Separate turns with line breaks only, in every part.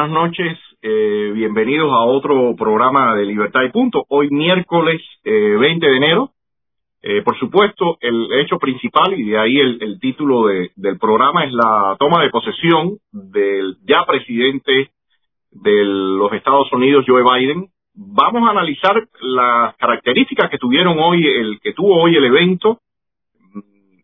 buenas noches. Eh, bienvenidos a otro programa de Libertad y Punto. Hoy miércoles eh, 20 de enero. Eh, por supuesto, el hecho principal, y de ahí el, título del programa, es la toma de posesión del ya presidente de los Estados Unidos, Joe Biden. Vamos a analizar las características que tuvieron hoy, el que tuvo hoy el evento,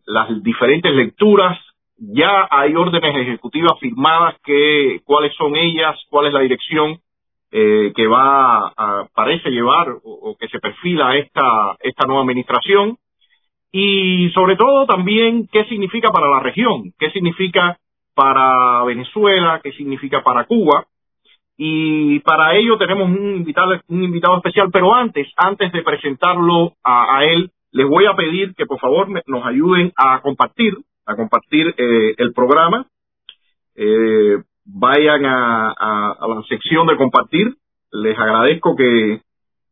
las diferentes lecturas, ya hay órdenes ejecutivas firmadas que cuáles son ellas, cuál es la dirección eh, que va a, parece llevar o, que se perfila esta esta nueva administración. Y sobre todo también qué significa para la región, qué significa para Venezuela, qué significa para Cuba y para ello tenemos un invitado un invitado especial, pero antes antes de presentarlo a, a él les voy a pedir que por favor nos ayuden a compartir a compartir eh, el programa. Eh, vayan a, la sección de compartir. Les agradezco que,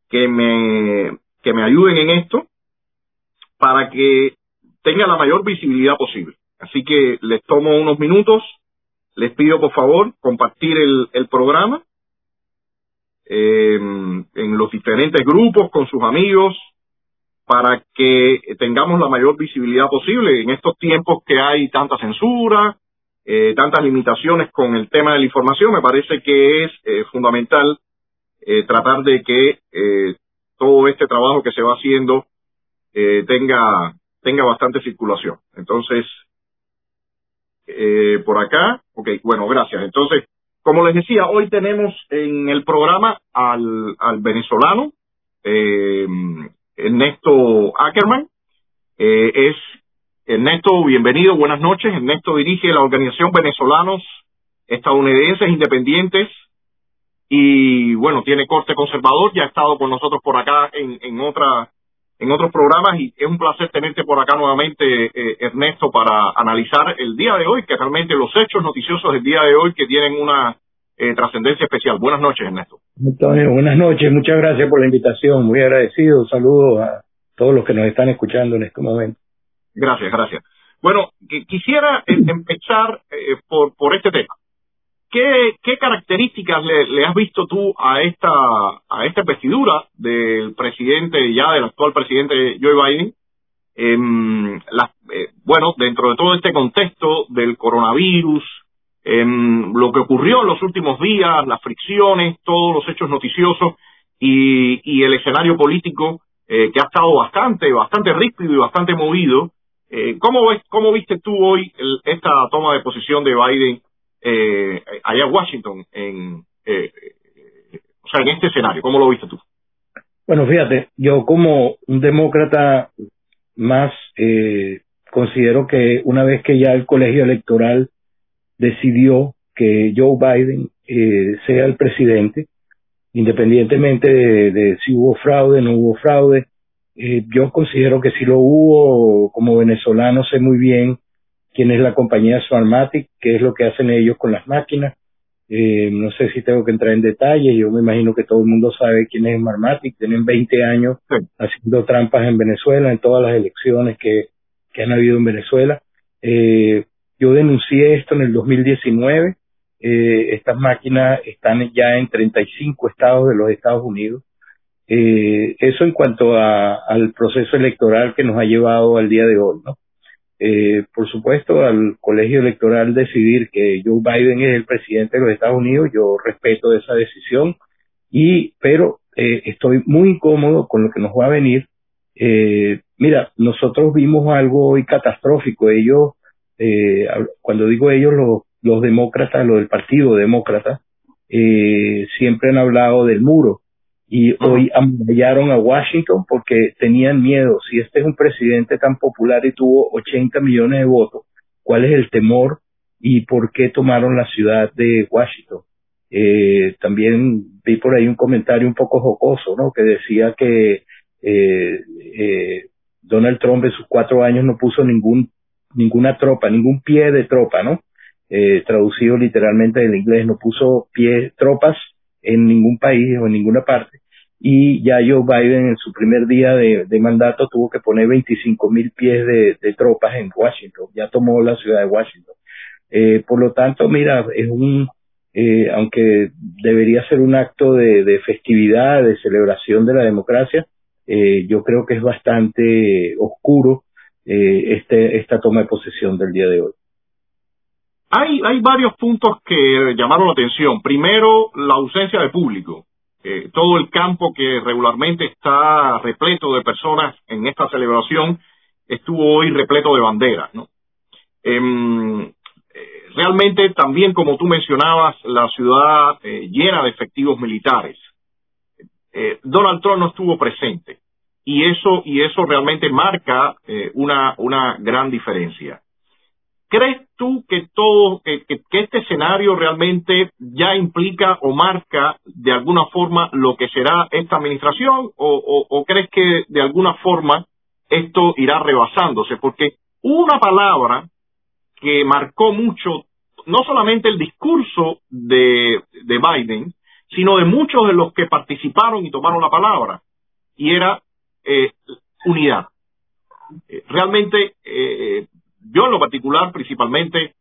que, me, que me ayuden en esto para que tenga la mayor visibilidad posible. Así que les tomo unos minutos. Les pido por favor compartir el, el programa eh, en los diferentes grupos con sus amigos, para que tengamos la mayor visibilidad posible en estos tiempos que hay tanta censura, eh, tantas limitaciones con el tema de la información. Me parece que es eh, fundamental eh, tratar de que todo este trabajo que se va haciendo tenga tenga bastante circulación. Entonces, por acá, ok, bueno, gracias. Entonces, como les decía, hoy tenemos en el programa al, al venezolano eh, Ernesto Ackerman. Eh, es Ernesto, bienvenido, buenas noches. Ernesto dirige la organización Venezolanos Estadounidenses Independientes y bueno, tiene corte conservador, ya ha estado con nosotros por acá en, en otra en otros programas y es un placer tenerte por acá nuevamente, eh, Ernesto, para analizar el día de hoy, que realmente los hechos noticiosos del día de hoy que tienen una eh, trascendencia especial. Buenas noches, Ernesto.
Antonio, buenas noches, muchas gracias por la invitación, muy agradecido, saludos a todos los que nos están escuchando en este momento.
Gracias, gracias. Bueno, quisiera eh, empezar eh, por, por este tema. ¿Qué, qué características le, has visto tú a esta, a esta investidura del presidente, ya del actual presidente Joe Biden? Eh, bueno, dentro de todo este contexto del coronavirus, lo que ocurrió en los últimos días, las fricciones, todos los hechos noticiosos y, y el escenario político eh, que ha estado bastante, bastante rígido y bastante movido. Eh, ¿cómo, ves, ¿Cómo viste tú hoy esta toma de posición de Biden eh, allá en Washington, en, eh, o sea, en este escenario? ¿Cómo lo viste tú?
Bueno, fíjate, yo como un demócrata más eh, considero que una vez que ya el colegio electoral decidió que Joe Biden eh, sea el presidente, independientemente de, si hubo fraude, no hubo fraude. Eh, yo considero que si lo hubo, como venezolano sé muy bien quién es la compañía Smartmatic, qué es lo que hacen ellos con las máquinas. Eh, no sé si tengo que entrar en detalle, yo me imagino que todo el mundo sabe quién es Smartmatic, tienen 20 años haciendo trampas en Venezuela, en todas las elecciones que, que han habido en Venezuela. Eh, yo denuncié esto en el 2019. Eh, estas máquinas están ya en 35 estados de los Estados Unidos. Eh, eso en cuanto a, al proceso electoral que nos ha llevado al día de hoy, ¿no? Eh, por supuesto, al colegio electoral decidir que Joe Biden es el presidente de los Estados Unidos, yo respeto esa decisión, y pero eh, estoy muy incómodo con lo que nos va a venir. Eh, mira, nosotros vimos algo hoy catastrófico. Ellos eh, cuando digo ellos, los, los demócratas, los del Partido Demócrata, eh, siempre han hablado del muro y hoy amurallaron a Washington porque tenían miedo. Si este es un presidente tan popular y tuvo 80 millones de votos, ¿cuál es el temor y por qué tomaron la ciudad de Washington? Eh, también vi por ahí un comentario un poco jocoso, ¿no? Que decía que eh, eh, Donald Trump en sus cuatro años no puso ningún ninguna tropa, ningún pie de tropa, ¿no? Eh, traducido literalmente del inglés, no puso pie, tropas en ningún país o en ninguna parte. Y ya Joe Biden en su primer día de, mandato tuvo que poner 25 mil pies de, tropas en Washington, ya tomó la ciudad de Washington. Eh, por lo tanto, mira, es un, eh, aunque debería ser un acto de, festividad, de celebración de la democracia, eh, yo creo que es bastante oscuro eh, este, esta toma de posesión del día de hoy.
Hay, hay varios puntos que llamaron la atención. Primero, la ausencia de público. todo el campo que regularmente está repleto de personas en esta celebración estuvo hoy repleto de banderas. Em, realmente también, como tú mencionabas, la ciudad eh, llena de efectivos militares. Eh, Donald Trump no estuvo presente y eso y eso realmente marca eh, una una gran diferencia. ¿Crees tú que todo que, este escenario realmente ya implica o marca de alguna forma lo que será esta administración o, o crees que de alguna forma esto irá rebasándose? Porque una palabra que marcó mucho no solamente el discurso de, de Biden, sino de muchos de los que participaron y tomaron la palabra, y era eh, unidad. Eh, realmente, eh, yo en lo particular, principalmente,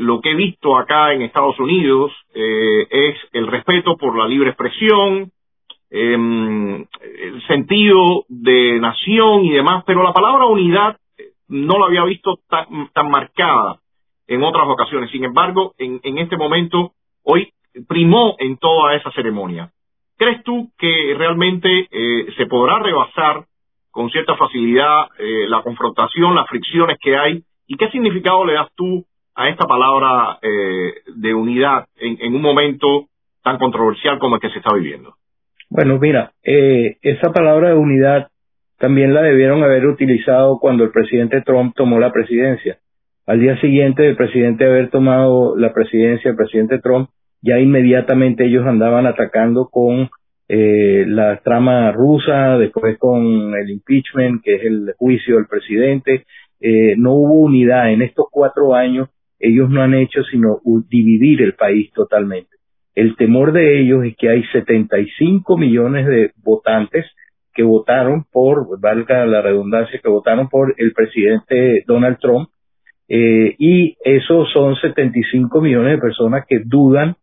lo que he visto acá en Estados Unidos es el respeto por la libre expresión, em, el sentido de nación y demás, pero la palabra unidad no la había visto tan, tan marcada en otras ocasiones. Sin embargo, en, en este momento, hoy primó en toda esa ceremonia. ¿Crees tú que realmente eh, se podrá rebasar con cierta facilidad eh, la confrontación, las fricciones que hay? ¿Y qué significado le das tú a esta palabra eh, de unidad en, en, un momento tan controversial como el que se está viviendo?
Bueno, mira, esa palabra de unidad también la debieron haber utilizado cuando el presidente Trump tomó la presidencia. Al día siguiente del presidente haber tomado la presidencia, el presidente Trump, ya inmediatamente ellos andaban atacando con eh, la trama rusa, después con el impeachment, que es el juicio del presidente. Eh, no hubo unidad. En estos cuatro años ellos no han hecho sino dividir el país totalmente. El temor de ellos es que hay 75 millones de votantes que votaron por, valga la redundancia, que votaron por el presidente Donald Trump eh, y esos son 75 millones de personas que dudan,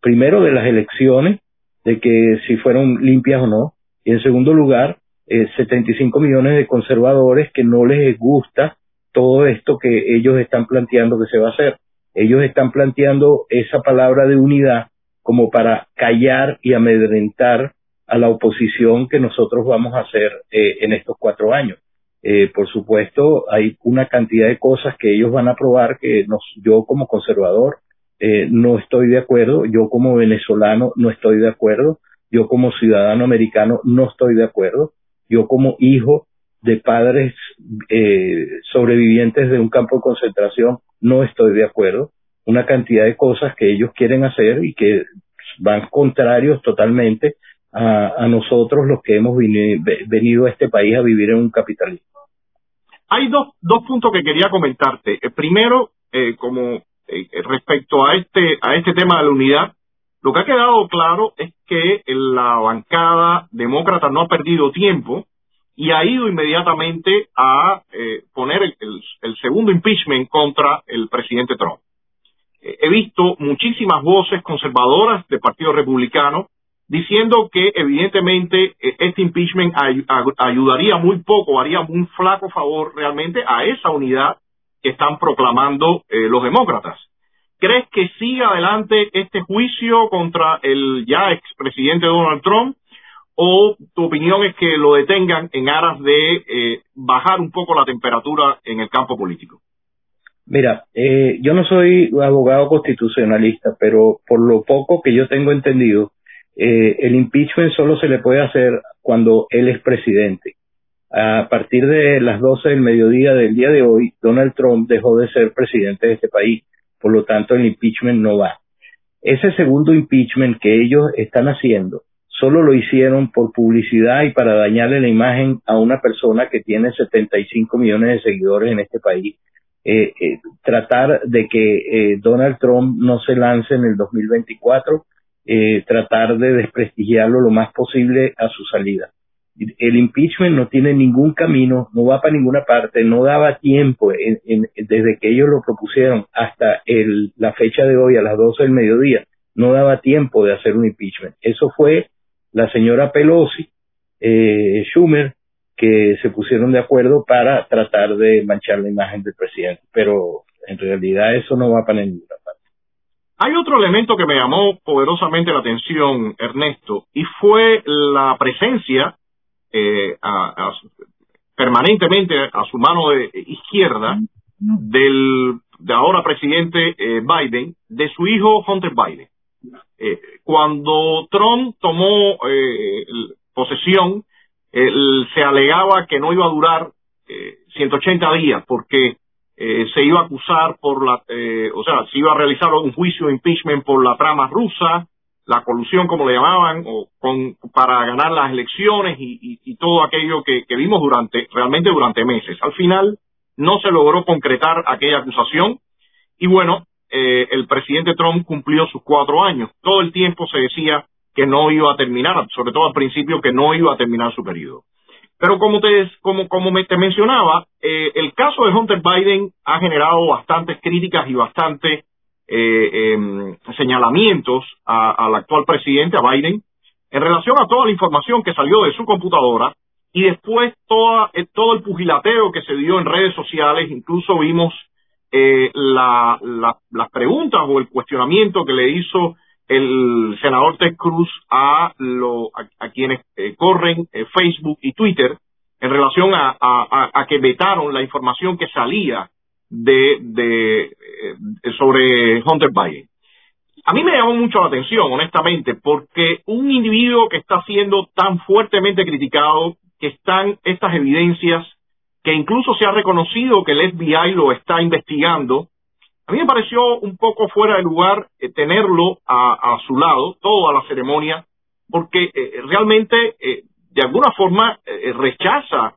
primero, de las elecciones, de que si fueron limpias o no, y en segundo lugar, eh, 75 millones de conservadores que no les gusta todo esto que ellos están planteando que se va a hacer. Ellos están planteando esa palabra de unidad como para callar y amedrentar a la oposición que nosotros vamos a hacer eh, en estos cuatro años. Eh, por supuesto, hay una cantidad de cosas que ellos van a aprobar que nos, yo como conservador eh, no estoy de acuerdo, yo como venezolano no estoy de acuerdo, yo como ciudadano americano no estoy de acuerdo, yo como hijo de padres eh, sobrevivientes de un campo de concentración no estoy de acuerdo, una cantidad de cosas que ellos quieren hacer y que van contrarios totalmente a, nosotros los que hemos venido a este país a vivir en un capitalismo.
Hay dos, dos puntos que quería comentarte. El primero, eh, como eh, respecto a este, a este tema de la unidad, lo que ha quedado claro es que la bancada demócrata no ha perdido tiempo y ha ido inmediatamente a eh, poner el, el, segundo impeachment contra el presidente Trump. he visto muchísimas voces conservadoras del Partido Republicano diciendo que evidentemente e, este impeachment ayudaría muy poco, haría un flaco favor realmente a esa unidad que están proclamando eh, los demócratas. ¿Crees que siga adelante este juicio contra el ya expresidente Donald Trump? ¿O tu opinión es que lo detengan en aras de eh, bajar un poco la temperatura en el campo político?
Mira, eh, yo no soy abogado constitucionalista, pero por lo poco que yo tengo entendido, eh, el impeachment solo se le puede hacer cuando él es presidente. A partir de las 12 del mediodía del día de hoy, Donald Trump dejó de ser presidente de este país. Por lo tanto, el impeachment no va. Ese segundo impeachment que ellos están haciendo, solo lo hicieron por publicidad y para dañarle la imagen a una persona que tiene 75 millones de seguidores en este país. Eh, eh, tratar de que Donald Trump no se lance en el 2024 eh, tratar de desprestigiarlo lo más posible a su salida. El impeachment no tiene ningún camino, no va para ninguna parte, no daba tiempo desde que ellos lo propusieron hasta el, la fecha de hoy a las 12 del mediodía, no daba tiempo de hacer un impeachment. Eso fue la señora Pelosi, eh, Schumer, que se pusieron de acuerdo para tratar de manchar la imagen del presidente, pero en realidad eso no va para ninguna parte.
Hay otro elemento que me llamó poderosamente la atención, Ernesto, y fue la presencia eh, permanentemente a su mano de izquierda del de ahora presidente eh, Biden, de su hijo Hunter Biden. Eh, cuando Trump tomó posesión, se alegaba que no iba a durar 180 días porque se iba a acusar por la, o sea, se iba a realizar un juicio de impeachment por la trama rusa, la colusión, como le llamaban, o con, para ganar las elecciones y, todo aquello que, vimos durante, realmente durante meses. Al final, no se logró concretar aquella acusación y bueno, eh, el presidente Trump cumplió sus cuatro años. Todo el tiempo se decía que no iba a terminar, sobre todo al principio que no iba a terminar su periodo. Pero como te, como, como te mencionaba, eh, el caso de Hunter Biden ha generado bastantes críticas y bastantes eh, em, señalamientos al actual presidente, a Biden, en relación a toda la información que salió de su computadora y después toda, eh, todo el pugilateo que se dio en redes sociales, incluso vimos eh, la, las preguntas o el cuestionamiento que le hizo el senador Ted Cruz a, lo, a, quienes eh, corren eh, Facebook y Twitter en relación a, a, que vetaron la información que salía de, de sobre Hunter Biden. A mí me llamó mucho la atención, honestamente, porque un individuo que está siendo tan fuertemente criticado que están estas evidencias, que incluso se ha reconocido que el FBI lo está investigando. A mí me pareció un poco fuera de lugar eh, tenerlo a, su lado, toda la ceremonia, porque eh, realmente eh, de alguna forma rechaza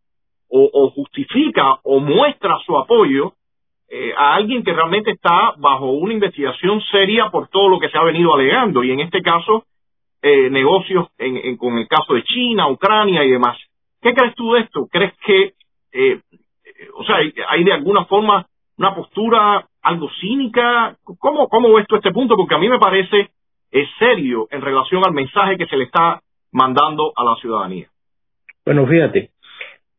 o, justifica o muestra su apoyo a alguien que realmente está bajo una investigación seria por todo lo que se ha venido alegando y en este caso negocios con el caso de China, Ucrania y demás. ¿Qué crees tú de esto? ¿Crees que, eh, o sea, hay, de alguna forma una postura algo cínica? ¿Cómo, cómo ves tú este punto? Porque a mí me parece es serio en relación al mensaje que se le está mandando a la ciudadanía.
Bueno, fíjate,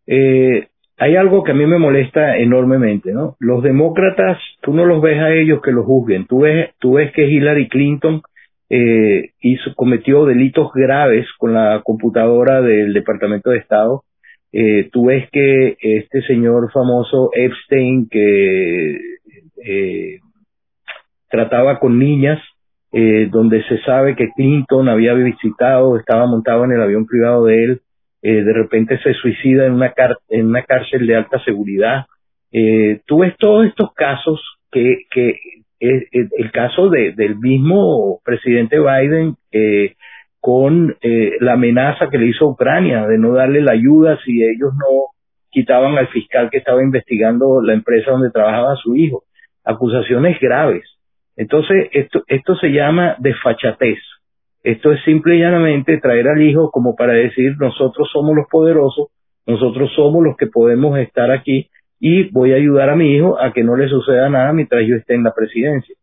eh, hay algo que a mí me molesta enormemente, ¿no? Los demócratas, tú no los ves a ellos que los juzguen, tú ves, tú ves que Hillary Clinton eh, hizo, cometió delitos graves con la computadora del Departamento de Estado. Eh, tú ves que este señor famoso Epstein que eh, trataba con niñas, eh, donde se sabe que Clinton había visitado, estaba montado en el avión privado de él, eh, de repente se suicida en una, en una cárcel de alta seguridad. Eh, tú ves todos estos casos que, que el, caso de, del mismo presidente Biden eh, con eh, la amenaza que le hizo a Ucrania de no darle la ayuda si ellos no quitaban al fiscal que estaba investigando la empresa donde trabajaba su hijo. Acusaciones graves. Entonces, esto, esto se llama desfachatez. Esto es simple y llanamente traer al hijo como para decir nosotros somos los poderosos, nosotros somos los que podemos estar aquí y voy a ayudar a mi hijo a que no le suceda nada mientras yo esté en la presidencia.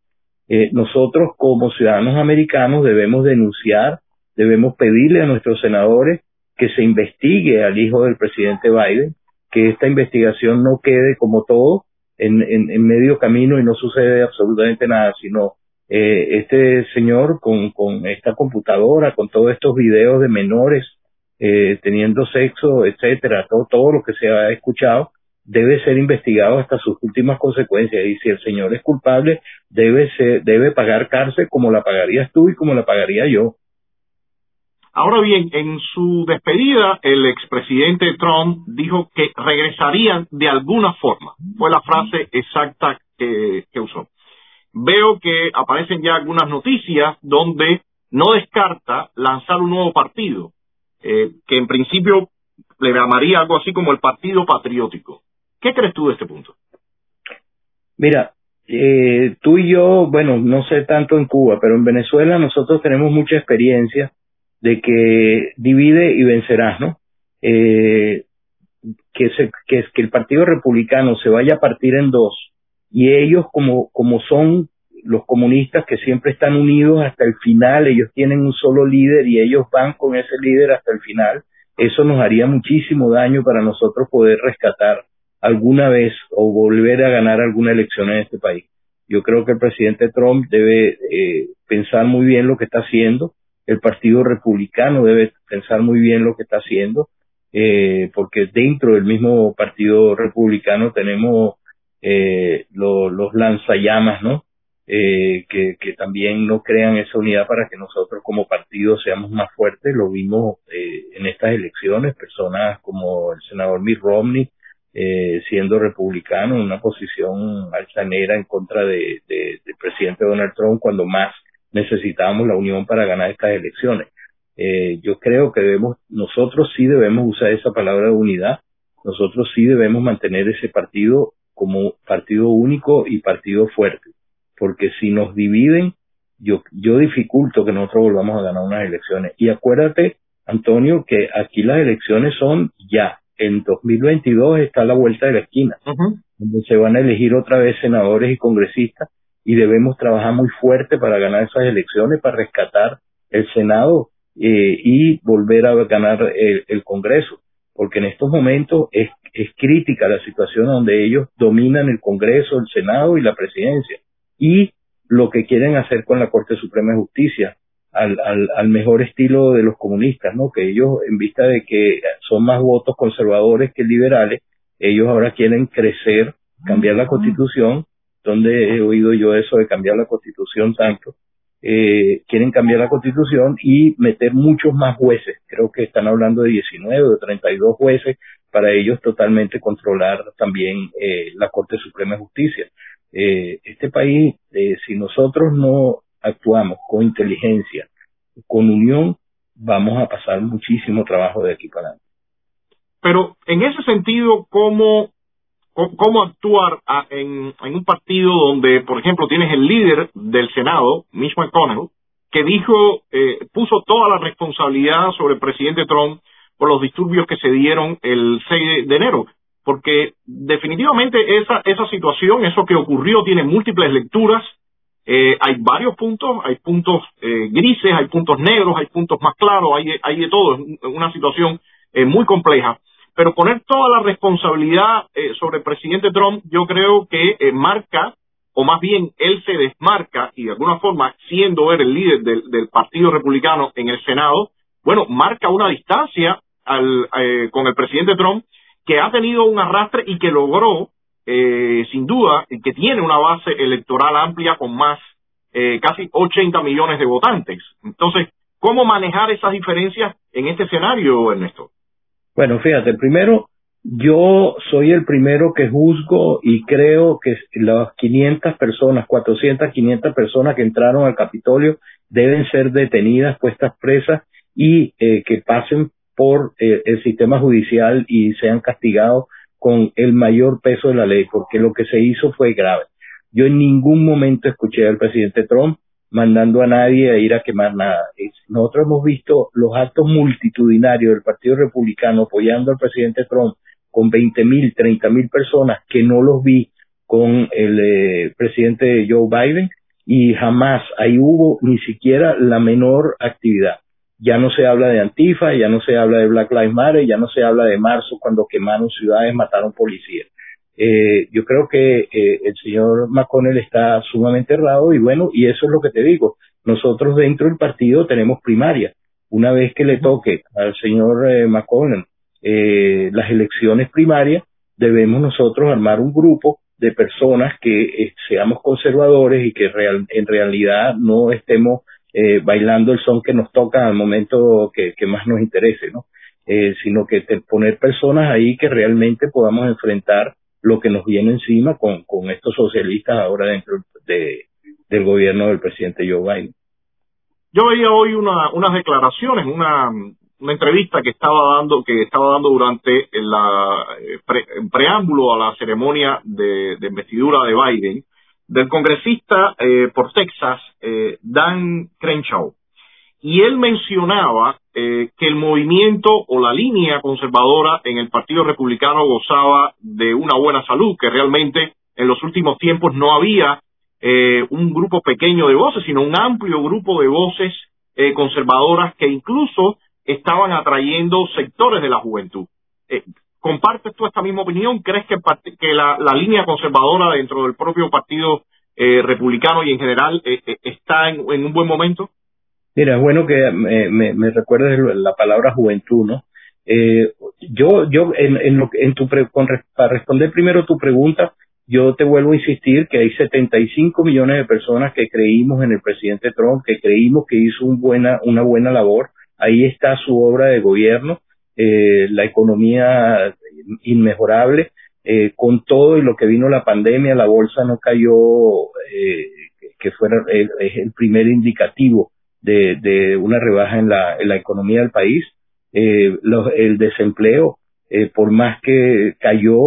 Eh, nosotros como ciudadanos americanos debemos denunciar, debemos pedirle a nuestros senadores que se investigue al hijo del presidente Biden, que esta investigación no quede como todo en, en, medio camino y no sucede absolutamente nada, sino eh, este señor con, con esta computadora, con todos estos videos de menores eh, teniendo sexo, etcétera, todo, todo lo que se ha escuchado, debe ser investigado hasta sus últimas consecuencias y si el señor es culpable debe ser, debe pagar cárcel como la pagarías tú y como la pagaría yo.
Ahora bien, en su despedida, el expresidente Trump dijo que regresarían de alguna forma. Fue la frase exacta que, usó. Veo que aparecen ya algunas noticias donde no descarta lanzar un nuevo partido, eh, que en principio le llamaría algo así como el Partido Patriótico. ¿Qué crees tú de este punto?
Mira, eh, tú y yo, bueno, no sé tanto en Cuba, pero en Venezuela nosotros tenemos mucha experiencia de que divide y vencerás, ¿no? Eh, que, se, que, que el Partido Republicano se vaya a partir en dos y ellos como, como son los comunistas que siempre están unidos hasta el final, ellos tienen un solo líder y ellos van con ese líder hasta el final, eso nos haría muchísimo daño para nosotros poder rescatar alguna vez o volver a ganar alguna elección en este país. Yo creo que el presidente Trump debe eh, pensar muy bien lo que está haciendo, el Partido Republicano debe pensar muy bien lo que está haciendo, eh, porque dentro del mismo Partido Republicano tenemos eh, los lanzallamas, ¿no? Eh, que, también no crean esa unidad para que nosotros como partido seamos más fuertes. Lo vimos eh, en estas elecciones, personas como el senador Mitt Romney, eh, siendo republicano en una posición altanera en contra de, presidente Donald Trump cuando más necesitábamos la unión para ganar estas elecciones. Eh, yo creo que debemos, nosotros sí debemos usar esa palabra de unidad, nosotros sí debemos mantener ese partido como partido único y partido fuerte, porque si nos dividen, yo, yo dificulto que nosotros volvamos a ganar unas elecciones. Y acuérdate, Antonio, que aquí las elecciones son ya. En 2022 está la vuelta de la esquina, donde se van a elegir otra vez senadores y congresistas y debemos trabajar muy fuerte para ganar esas elecciones, para rescatar el Senado eh, y volver a ganar el, el Congreso, porque en estos momentos es es crítica la situación donde ellos dominan el Congreso, el Senado y la presidencia. Y lo que quieren hacer con la Corte Suprema de Justicia, al, al, al, mejor estilo de los comunistas, ¿no? Que ellos, en vista de que son más votos conservadores que liberales, ellos ahora quieren crecer, cambiar la constitución, donde he oído yo eso de cambiar la constitución tanto, eh, quieren cambiar la constitución y meter muchos más jueces. Creo que están hablando de 19 o de 32 jueces para ellos totalmente controlar también eh, la Corte Suprema de Justicia. Eh, este país, eh, si nosotros no actuamos con inteligencia, con unión, vamos a pasar muchísimo trabajo de aquí para adelante.
Pero en ese sentido, ¿cómo cómo actuar en, un partido donde, por ejemplo, tienes el líder del Senado, Mitch McConnell, que dijo, eh, puso toda la responsabilidad sobre el presidente Trump por los disturbios que se dieron el 6 de enero. Porque definitivamente esa, esa situación, eso que ocurrió, tiene múltiples lecturas. Eh, hay varios puntos, hay puntos eh, grises, hay puntos negros, hay puntos más claros, hay, hay de todo. Es una situación eh, muy compleja pero poner toda la responsabilidad eh, sobre el presidente Trump, yo creo que eh, marca, o más bien él se desmarca, y de alguna forma, siendo él el líder del, del Partido Republicano en el Senado, bueno, marca una distancia al, eh, con el presidente Trump, que ha tenido un arrastre y que logró, eh, sin duda, que tiene una base electoral amplia con más, eh, casi 80 millones de votantes. Entonces, ¿cómo manejar esas diferencias en este escenario, Ernesto?
Bueno, fíjate, primero, yo soy el primero que juzgo y creo que las 500 personas, 400, 500 personas que entraron al Capitolio deben ser detenidas, puestas presas y eh, que pasen por eh, el sistema judicial y sean castigados con el mayor peso de la ley, porque lo que se hizo fue grave. Yo en ningún momento escuché al presidente Trump mandando a nadie a ir a quemar nada. Nosotros hemos visto los actos multitudinarios del Partido Republicano apoyando al presidente Trump con 20 mil, 30 mil personas que no los vi con el eh, presidente Joe Biden y jamás ahí hubo ni siquiera la menor actividad. Ya no se habla de Antifa, ya no se habla de Black Lives Matter, ya no se habla de marzo cuando quemaron ciudades, mataron policías. Eh, yo creo que eh, el señor McConnell está sumamente errado y bueno, y eso es lo que te digo. Nosotros dentro del partido tenemos primaria. Una vez que le toque al señor eh, McConnell eh, las elecciones primarias, debemos nosotros armar un grupo de personas que eh, seamos conservadores y que real, en realidad no estemos eh, bailando el son que nos toca al momento que, que más nos interese, ¿no? Sino que te, poner personas ahí que realmente podamos enfrentar lo que nos viene encima con, con estos socialistas ahora dentro de, del gobierno del presidente Joe Biden.
Yo veía hoy una, unas declaraciones, una, una entrevista que estaba dando, que estaba dando durante la eh, pre, preámbulo a la ceremonia de, de, investidura de Biden del congresista eh, por Texas, eh, Dan Crenshaw. Y él mencionaba eh, que el movimiento o la línea conservadora en el Partido Republicano gozaba de una buena salud, que realmente en los últimos tiempos no había eh, un grupo pequeño de voces, sino un amplio grupo de voces eh, conservadoras que incluso estaban atrayendo sectores de la juventud. Eh, ¿Compartes tú esta misma opinión? ¿Crees que, que la, línea conservadora dentro del propio partido eh, republicano y en general está en, un buen momento?
Mira, es bueno que me, me, recuerdes la palabra juventud, ¿no? yo, yo, en, en, lo, en tu para responder primero tu pregunta, yo te vuelvo a insistir que hay 75 millones de personas que creímos en el presidente Trump, que creímos que hizo un buena, una buena labor. Ahí está su obra de gobierno eh, la economía inmejorable, eh, con todo y lo que vino la pandemia, la bolsa no cayó, eh, que fuera el, es el primer indicativo de, de una rebaja en la, en la economía del país. Eh, el desempleo, eh, por más que cayó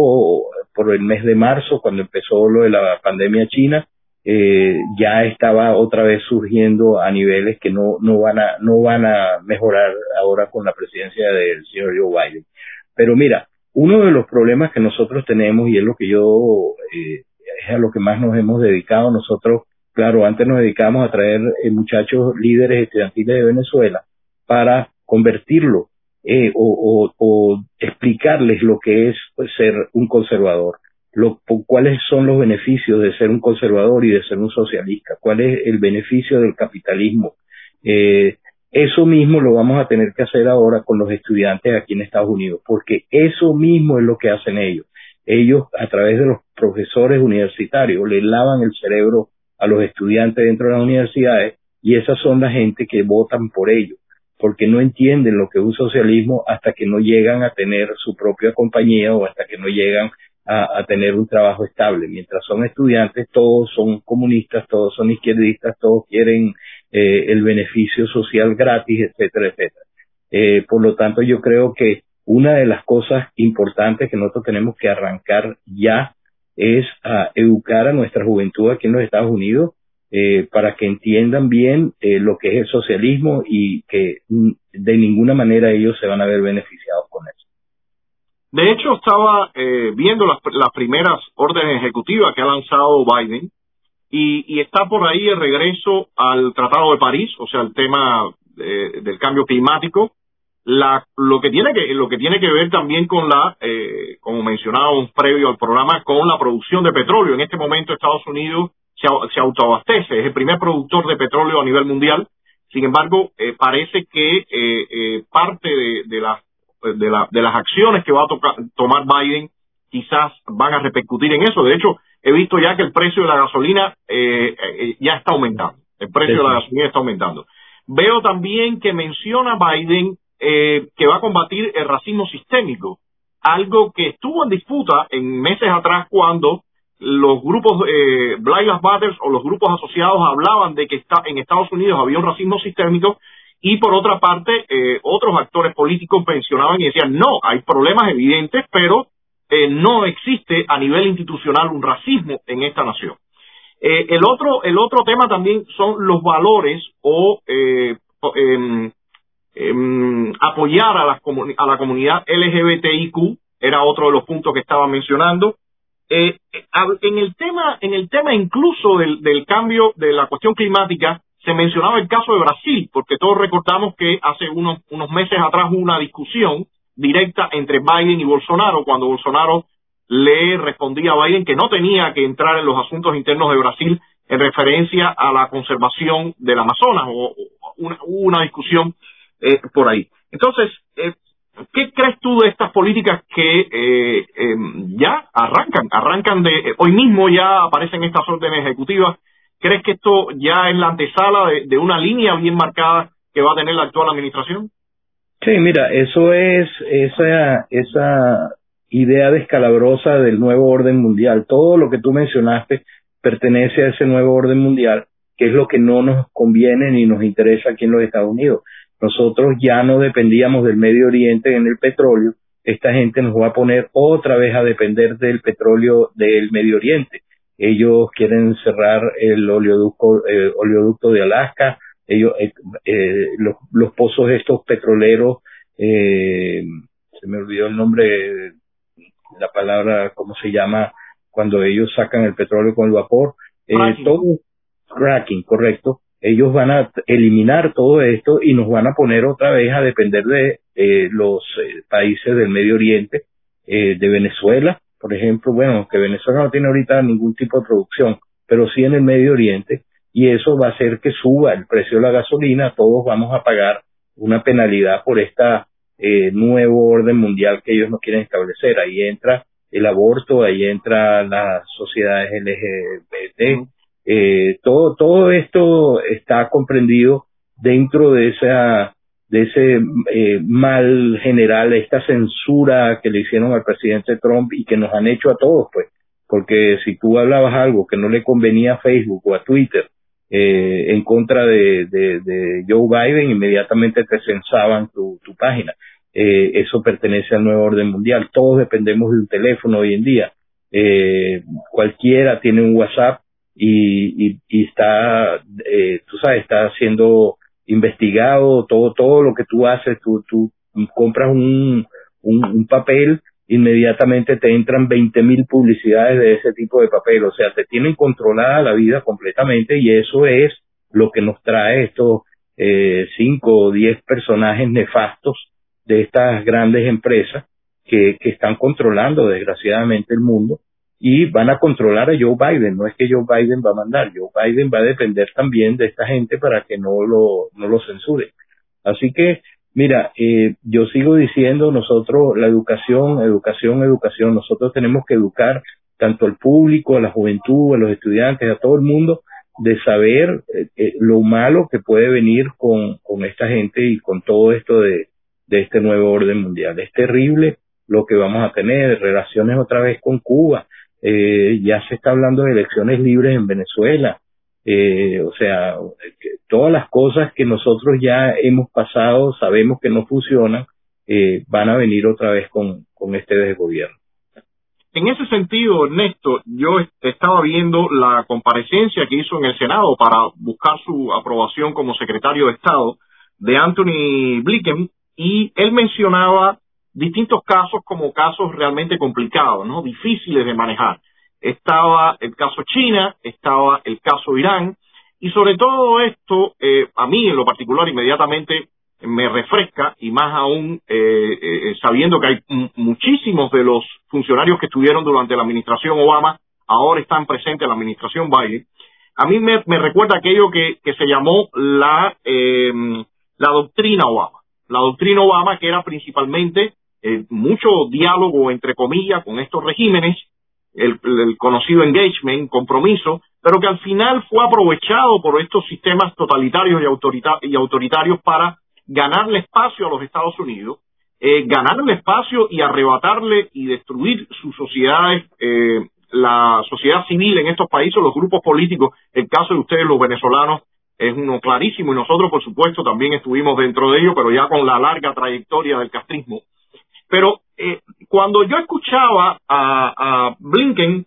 por el mes de marzo, cuando empezó lo de la pandemia china, eh, ya estaba otra vez surgiendo a niveles que no, no, van a, no van a mejorar ahora con la presidencia del señor Joe Biden. Pero mira, uno de los problemas que nosotros tenemos, y es lo que yo, eh, es a lo que más nos hemos dedicado nosotros, claro, antes nos dedicamos a traer eh, muchachos líderes estudiantiles de Venezuela para convertirlo eh, o, o, o explicarles lo que es pues, ser un conservador lo, cuáles son los beneficios de ser un conservador y de ser un socialista, cuál es el beneficio del capitalismo. Eh, eso mismo lo vamos a tener que hacer ahora con los estudiantes aquí en Estados Unidos, porque eso mismo es lo que hacen ellos. Ellos, a través de los profesores universitarios, le lavan el cerebro a los estudiantes dentro de las universidades y esas son la gente que votan por ellos, porque no entienden lo que es un socialismo hasta que no llegan a tener su propia compañía o hasta que no llegan a, tener un trabajo estable. Mientras son estudiantes, todos son comunistas, todos son izquierdistas, todos quieren eh, el beneficio social gratis, etcétera, etcétera. Eh, por lo tanto, yo creo que una de las cosas importantes que nosotros tenemos que arrancar ya es a educar a nuestra juventud aquí en los Estados Unidos eh, para que entiendan bien eh, lo que es el socialismo y que mm, de ninguna manera ellos se van a ver beneficiados con eso.
De hecho, estaba eh, viendo las, primeras órdenes ejecutivas que ha lanzado Biden y, está por ahí el regreso al Tratado de París, o sea, el tema eh, del cambio climático, la, lo que tiene que lo que tiene que ver también con la, eh, como mencionábamos previo al programa, con la producción de petróleo. En este momento Estados Unidos se, se autoabastece, es el primer productor de petróleo a nivel mundial. Sin embargo, eh, parece que eh, parte de, de las de, la, de las acciones que va a tomar Biden quizás van a repercutir en eso. De hecho, he visto ya que el precio de la gasolina eh, eh, ya está aumentando. El precio de la gasolina está aumentando. Veo también que menciona Biden eh, que va a combatir el racismo sistémico, algo que estuvo en disputa en meses atrás cuando los grupos eh, Black Lives Matter o los grupos asociados hablaban de que está, en Estados Unidos había un racismo sistémico y por otra parte, eh, otros actores políticos mencionaban y decían, no, hay problemas evidentes, pero eh, no existe a nivel institucional un racismo en esta nación. Eh, el otro el otro tema también son los valores o eh, em, apoyar a la, a la comunidad LGBTIQ era otro de los puntos que estaba mencionando. Eh, en el tema en el tema incluso del, cambio de la cuestión climática se mencionaba el caso de Brasil, porque todos recordamos que hace unos, meses atrás hubo una discusión directa entre Biden y Bolsonaro, cuando Bolsonaro le respondía a Biden que no tenía que entrar en los asuntos internos de Brasil en referencia a la conservación del Amazonas, o, hubo una discusión eh, por ahí. Entonces, eh, ¿qué crees tú de estas políticas que eh, em, ya arrancan? Arrancan de, hoy mismo ya aparecen estas órdenes ejecutivas ¿Crees que esto ya es la antesala de, una línea bien marcada que va a tener la actual administración?
Sí, mira, eso es esa, esa idea descalabrosa del nuevo orden mundial. Todo lo que tú mencionaste pertenece a ese nuevo orden mundial, que es lo que no nos conviene ni nos interesa aquí en los Estados Unidos. Nosotros ya no dependíamos del Medio Oriente en el petróleo. Esta gente nos va a poner otra vez a depender del petróleo del Medio Oriente ellos quieren cerrar el oleoducto, eh, oleoducto de Alaska, ellos, eh, eh, los, los, pozos estos petroleros, eh, se me olvidó el nombre, la palabra, ¿cómo se llama? Cuando ellos sacan el petróleo con el vapor, eh, todo cracking, correcto. Ellos van a eliminar todo esto y nos van a poner otra vez a depender de eh, los eh, países del Medio Oriente, eh, de Venezuela, por ejemplo, bueno, que Venezuela no tiene ahorita ningún tipo de producción, pero sí en el Medio Oriente, y eso va a hacer que suba el precio de la gasolina, todos vamos a pagar una penalidad por esta eh, nuevo orden mundial que ellos no quieren establecer. Ahí entra el aborto, ahí entra las sociedades LGBT, eh, todo, todo esto está comprendido dentro de esa de ese eh, mal general, esta censura que le hicieron al presidente Trump y que nos han hecho a todos, pues, porque si tú hablabas algo que no le convenía a Facebook o a Twitter eh, en contra de, de, Joe Biden, inmediatamente te censaban tu, página. Eh, eso pertenece al nuevo orden mundial. Todos dependemos de un teléfono hoy en día. Eh, cualquiera tiene un WhatsApp y, y, y está, eh, tú sabes, está haciendo investigado, todo, todo lo que tú haces, tú, tú compras un, un, papel, inmediatamente te entran 20 mil publicidades de ese tipo de papel, o sea, te tienen controlada la vida completamente y eso es lo que nos trae estos eh, cinco o diez personajes nefastos de estas grandes empresas que, que están controlando desgraciadamente el mundo y van a controlar a Joe Biden. No es que Joe Biden va a mandar, Joe Biden va a depender también de esta gente para que no lo, no lo censure. Así que, mira, eh, yo sigo diciendo, nosotros, la educación, educación, educación, nosotros tenemos que educar tanto al público, a la juventud, a los estudiantes, a todo el mundo, de saber eh, eh, lo malo que puede venir con, con esta gente y con todo esto de, de este nuevo orden mundial. Es terrible lo que vamos a tener, relaciones otra vez con Cuba, eh, ya se está hablando de elecciones libres en Venezuela, eh, o sea, todas las cosas que nosotros ya hemos pasado, sabemos que no funcionan, eh, van a venir otra vez con, con este desgobierno.
En ese sentido, Ernesto, yo estaba viendo la comparecencia que hizo en el Senado para buscar su aprobación como secretario de Estado de Anthony Blinken y él mencionaba distintos casos como casos realmente complicados, ¿no? Difíciles de manejar. Estaba el caso China, estaba el caso Irán, y sobre todo esto, eh, a mí en lo particular inmediatamente me refresca, y más aún eh, eh, sabiendo que hay muchísimos de los funcionarios que estuvieron durante la administración Obama, ahora están presentes en la administración Biden, a mí me, recuerda aquello que, que se llamó la, la doctrina Obama. La doctrina Obama que era principalmente eh, mucho diálogo, entre comillas, con estos regímenes, el, conocido engagement, compromiso, pero que al final fue aprovechado por estos sistemas totalitarios y, y autoritarios para ganarle espacio a los Estados Unidos, eh, ganarle espacio y arrebatarle y destruir sus sociedades, eh, la sociedad civil en estos países, los grupos políticos, el caso de ustedes, los venezolanos, es uno clarísimo y nosotros, por supuesto, también estuvimos dentro de ello, pero ya con la larga trayectoria del castrismo. Pero eh, cuando yo escuchaba a, Blinken,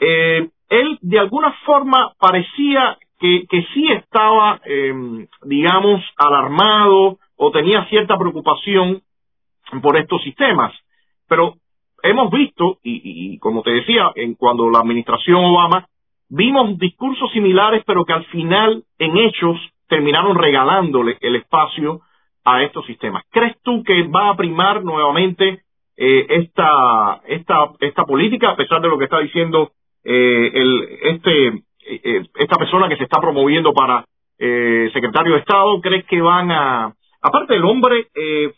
eh, él de alguna forma parecía que, que sí estaba, em, digamos, alarmado o tenía cierta preocupación por estos sistemas. Pero hemos visto, y, y, como te decía, en cuando la administración Obama, vimos discursos similares, pero que al final, en hechos, terminaron regalándole el espacio a estos sistemas. ¿Crees tú que va a primar nuevamente eh, esta, esta, esta política, a pesar de lo que está diciendo eh, el, este, eh, esta persona que se está promoviendo para secretario de Estado? ¿Crees que van a, aparte el hombre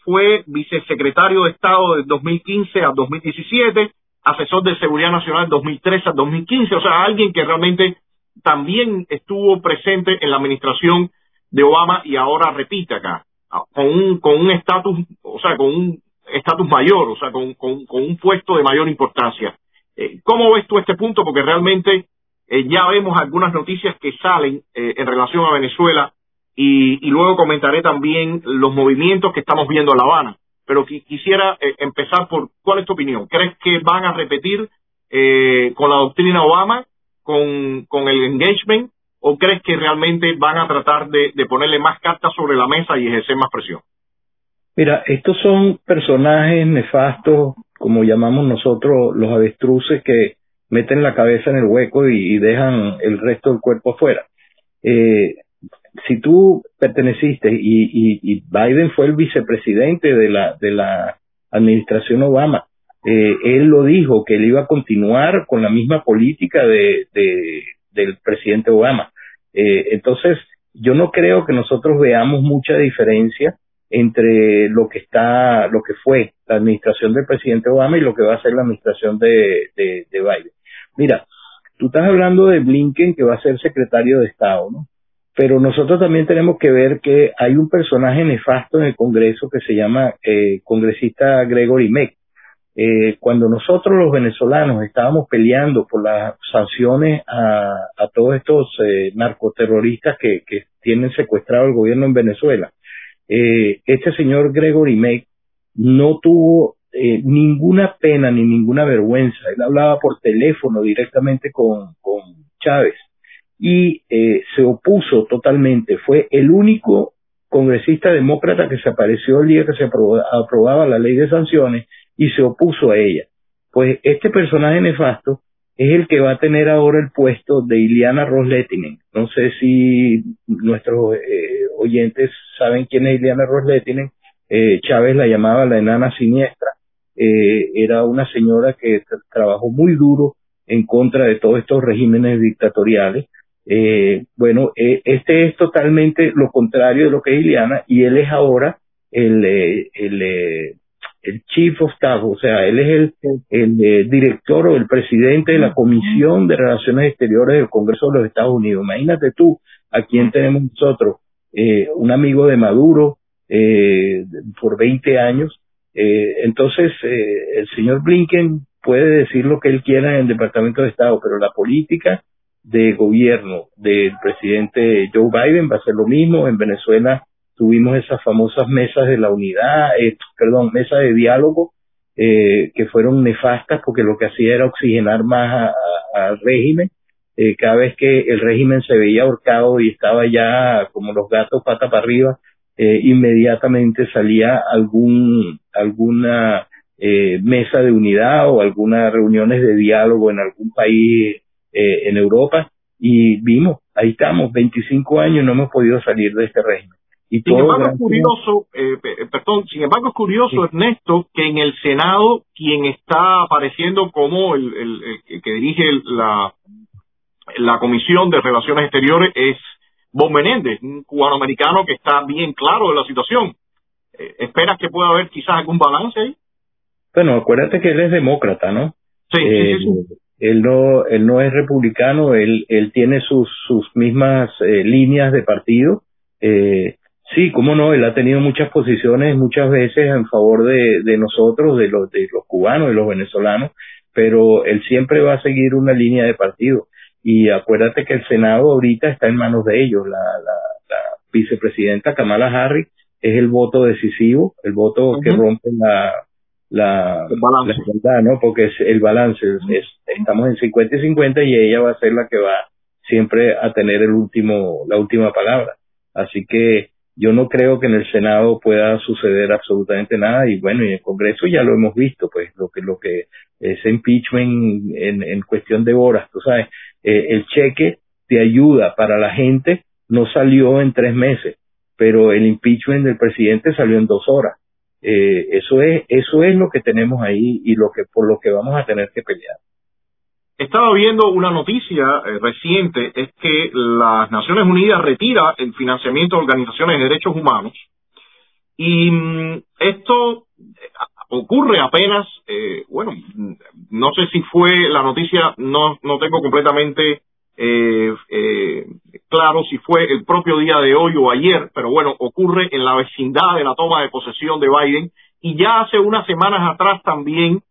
fue vicesecretario de Estado de 2015 a 2017, asesor de Seguridad Nacional de 2013 a 2015, o sea, alguien que realmente también estuvo presente en la administración de Obama y ahora repite acá con un con un estatus, o sea, con un estatus mayor, o sea, con, con, un puesto de mayor importancia. Eh, ¿Cómo ves tú este punto? Porque realmente eh, ya vemos algunas noticias que salen eh, en relación a Venezuela y, y, luego comentaré también los movimientos que estamos viendo en La Habana. Pero quisiera empezar por, ¿cuál es tu opinión? ¿Crees que van a repetir con la doctrina Obama, con, con el engagement, o crees que realmente van a tratar de, ponerle más cartas sobre la mesa y ejercer más presión?
Mira, estos son personajes nefastos, como llamamos nosotros los avestruces, que meten la cabeza en el hueco y, dejan el resto del cuerpo afuera. Eh, si tú perteneciste y, y, Biden fue el vicepresidente de la, de la administración Obama, eh, él lo dijo que él iba a continuar con la misma política de, de del presidente Obama. Eh, entonces, yo no creo que nosotros veamos mucha diferencia entre lo que está, lo que fue la administración del presidente Obama y lo que va a ser la administración de, de, de Biden. Mira, tú estás hablando de Blinken que va a ser secretario de Estado, ¿no? Pero nosotros también tenemos que ver que hay un personaje nefasto en el Congreso que se llama eh, congresista Gregory Meck. Eh, cuando nosotros los venezolanos estábamos peleando por las sanciones a, todos estos eh, narcoterroristas que, tienen secuestrado el gobierno en Venezuela, eh, este señor Gregory Meck no tuvo eh, ninguna pena ni ninguna vergüenza. Él hablaba por teléfono directamente con, con Chávez y eh, se opuso totalmente. Fue el único congresista demócrata que se apareció el día que se aprobaba la ley de sanciones y se opuso a ella. Pues este personaje nefasto es el que va a tener ahora el puesto de Iliana Rosletinen. No sé si nuestros eh, oyentes saben quién es Iliana Rosletinen. Eh, Chávez la llamaba la enana siniestra. Eh, era una señora que trabajó muy duro en contra de todos estos regímenes dictatoriales. Eh, bueno, eh, este es totalmente lo contrario de lo que es Iliana y él es ahora el, eh, el, el chief of staff, o sea, él es el, el, director o el presidente de la Comisión de Relaciones Exteriores del Congreso de los Estados Unidos. Imagínate tú a quién tenemos nosotros, un amigo de Maduro por 20 años, eh, entonces, eh, el señor Blinken puede decir lo que él quiera en el Departamento de Estado, pero la política de gobierno del presidente Joe Biden va a ser lo mismo. En Venezuela tuvimos esas famosas mesas de la unidad, eh, perdón, mesas de diálogo eh, que fueron nefastas porque lo que hacía era oxigenar más al régimen. Eh, cada vez que el régimen se veía ahorcado y estaba ya como los gatos pata para arriba, eh, inmediatamente salía algún alguna mesa de unidad o algunas reuniones de diálogo en algún país en Europa y vimos, ahí estamos, 25 años no hemos podido salir de este régimen.
Y sin embargo, es curioso, eh, perdón, sin embargo, es curioso, Ernesto, que en el Senado quien está apareciendo como el, el, el que dirige la, la Comisión de Relaciones Exteriores es Bon Menéndez, un cubano-americano que está bien claro de la situación. Eh, ¿Esperas que pueda haber quizás algún balance ahí?
Bueno, acuérdate que él es demócrata, ¿no?
Sí,
eh, Él no, él no es republicano, él, él tiene sus, sus mismas eh, líneas de partido. Eh, sí, cómo no, él ha tenido muchas posiciones muchas veces en favor de, de nosotros, de los, de los cubanos, de los venezolanos, pero él siempre va a seguir una línea de partido y acuérdate que el Senado ahorita está en manos de ellos. La, la, la vicepresidenta Kamala Harris es el voto decisivo, el voto que rompe la, la, la igualdad, ¿no? Porque es el balance, es, estamos en 50 y 50 y ella va a ser la que va siempre a tener el último, la última palabra. Así que yo no creo que en el Senado pueda suceder absolutamente nada y bueno, y en el Congreso ya lo hemos visto, pues lo que, lo que ese impeachment en, en cuestión de horas, tú sabes, eh, el cheque de ayuda para la gente no salió en tres meses, pero el impeachment del presidente salió en dos horas. Eh, eso es eso es lo que tenemos ahí y lo que por lo que vamos a tener que pelear.
Estaba viendo una noticia eh, reciente, es que las Naciones Unidas retira el financiamiento de organizaciones de derechos humanos y mm, esto ocurre apenas, eh, bueno, no sé si fue la noticia, no, no tengo completamente eh, eh, claro si fue el propio día de hoy o ayer, pero bueno, ocurre en la vecindad de la toma de posesión de Biden y ya hace unas semanas atrás también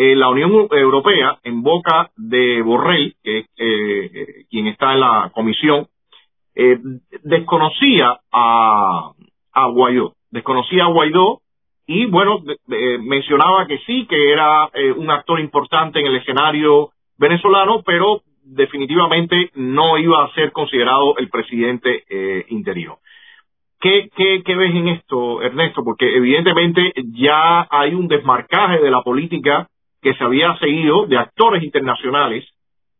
eh, la Unión Europea, en boca de Borrell, que eh, quien está en la comisión, eh, desconocía a, Guaidó, desconocía a Guaidó y bueno, mencionaba que sí, que era eh, un actor importante en el escenario venezolano, pero definitivamente no iba a ser considerado el presidente eh, interino. ¿Qué, qué, ¿Qué ves en esto, Ernesto? Porque evidentemente ya hay un desmarcaje de la política que se había seguido de actores internacionales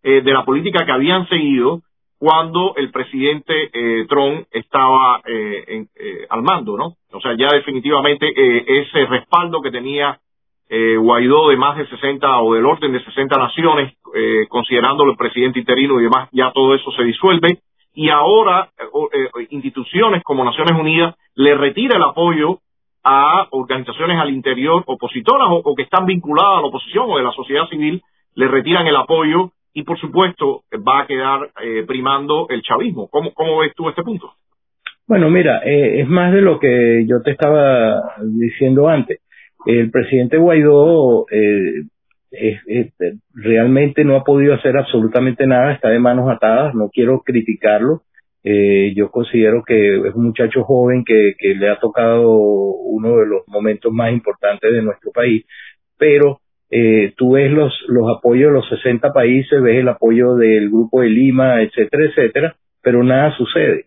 de la política que habían seguido cuando el presidente Trump estaba al mando, ¿no? O sea, ya definitivamente ese respaldo que tenía Guaidó de más de 60 o del orden de 60 naciones, considerándolo el presidente interino y demás, ya todo eso se disuelve y ahora instituciones como Naciones Unidas le retira el apoyo a organizaciones al interior opositoras o, que están vinculadas a la oposición o de la sociedad civil, le retiran el apoyo y por supuesto va a quedar eh, primando el chavismo. ¿Cómo, ¿Cómo ves tú este punto?
Bueno, mira, eh, es más de lo que yo te estaba diciendo antes. El presidente Guaidó eh, realmente no ha podido hacer absolutamente nada, está de manos atadas, no quiero criticarlo, eh, yo considero que es un muchacho joven que, le ha tocado uno de los momentos más importantes de nuestro país, pero eh, tú ves los, los apoyos de los 60 países, ves el apoyo del Grupo de Lima, etcétera, etcétera, pero nada sucede.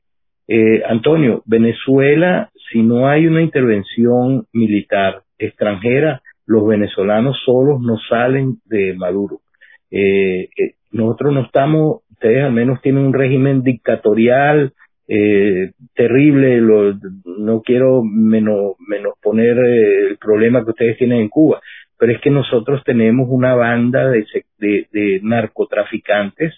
Eh, Antonio, Venezuela, si no hay una intervención militar extranjera, los venezolanos solos no salen de Maduro. Eh, eh nosotros no estamos ustedes al menos tienen un régimen dictatorial eh, terrible, lo, no quiero menos, menos poner eh, el problema que ustedes tienen en Cuba, pero es que nosotros tenemos una banda de, de, narcotraficantes,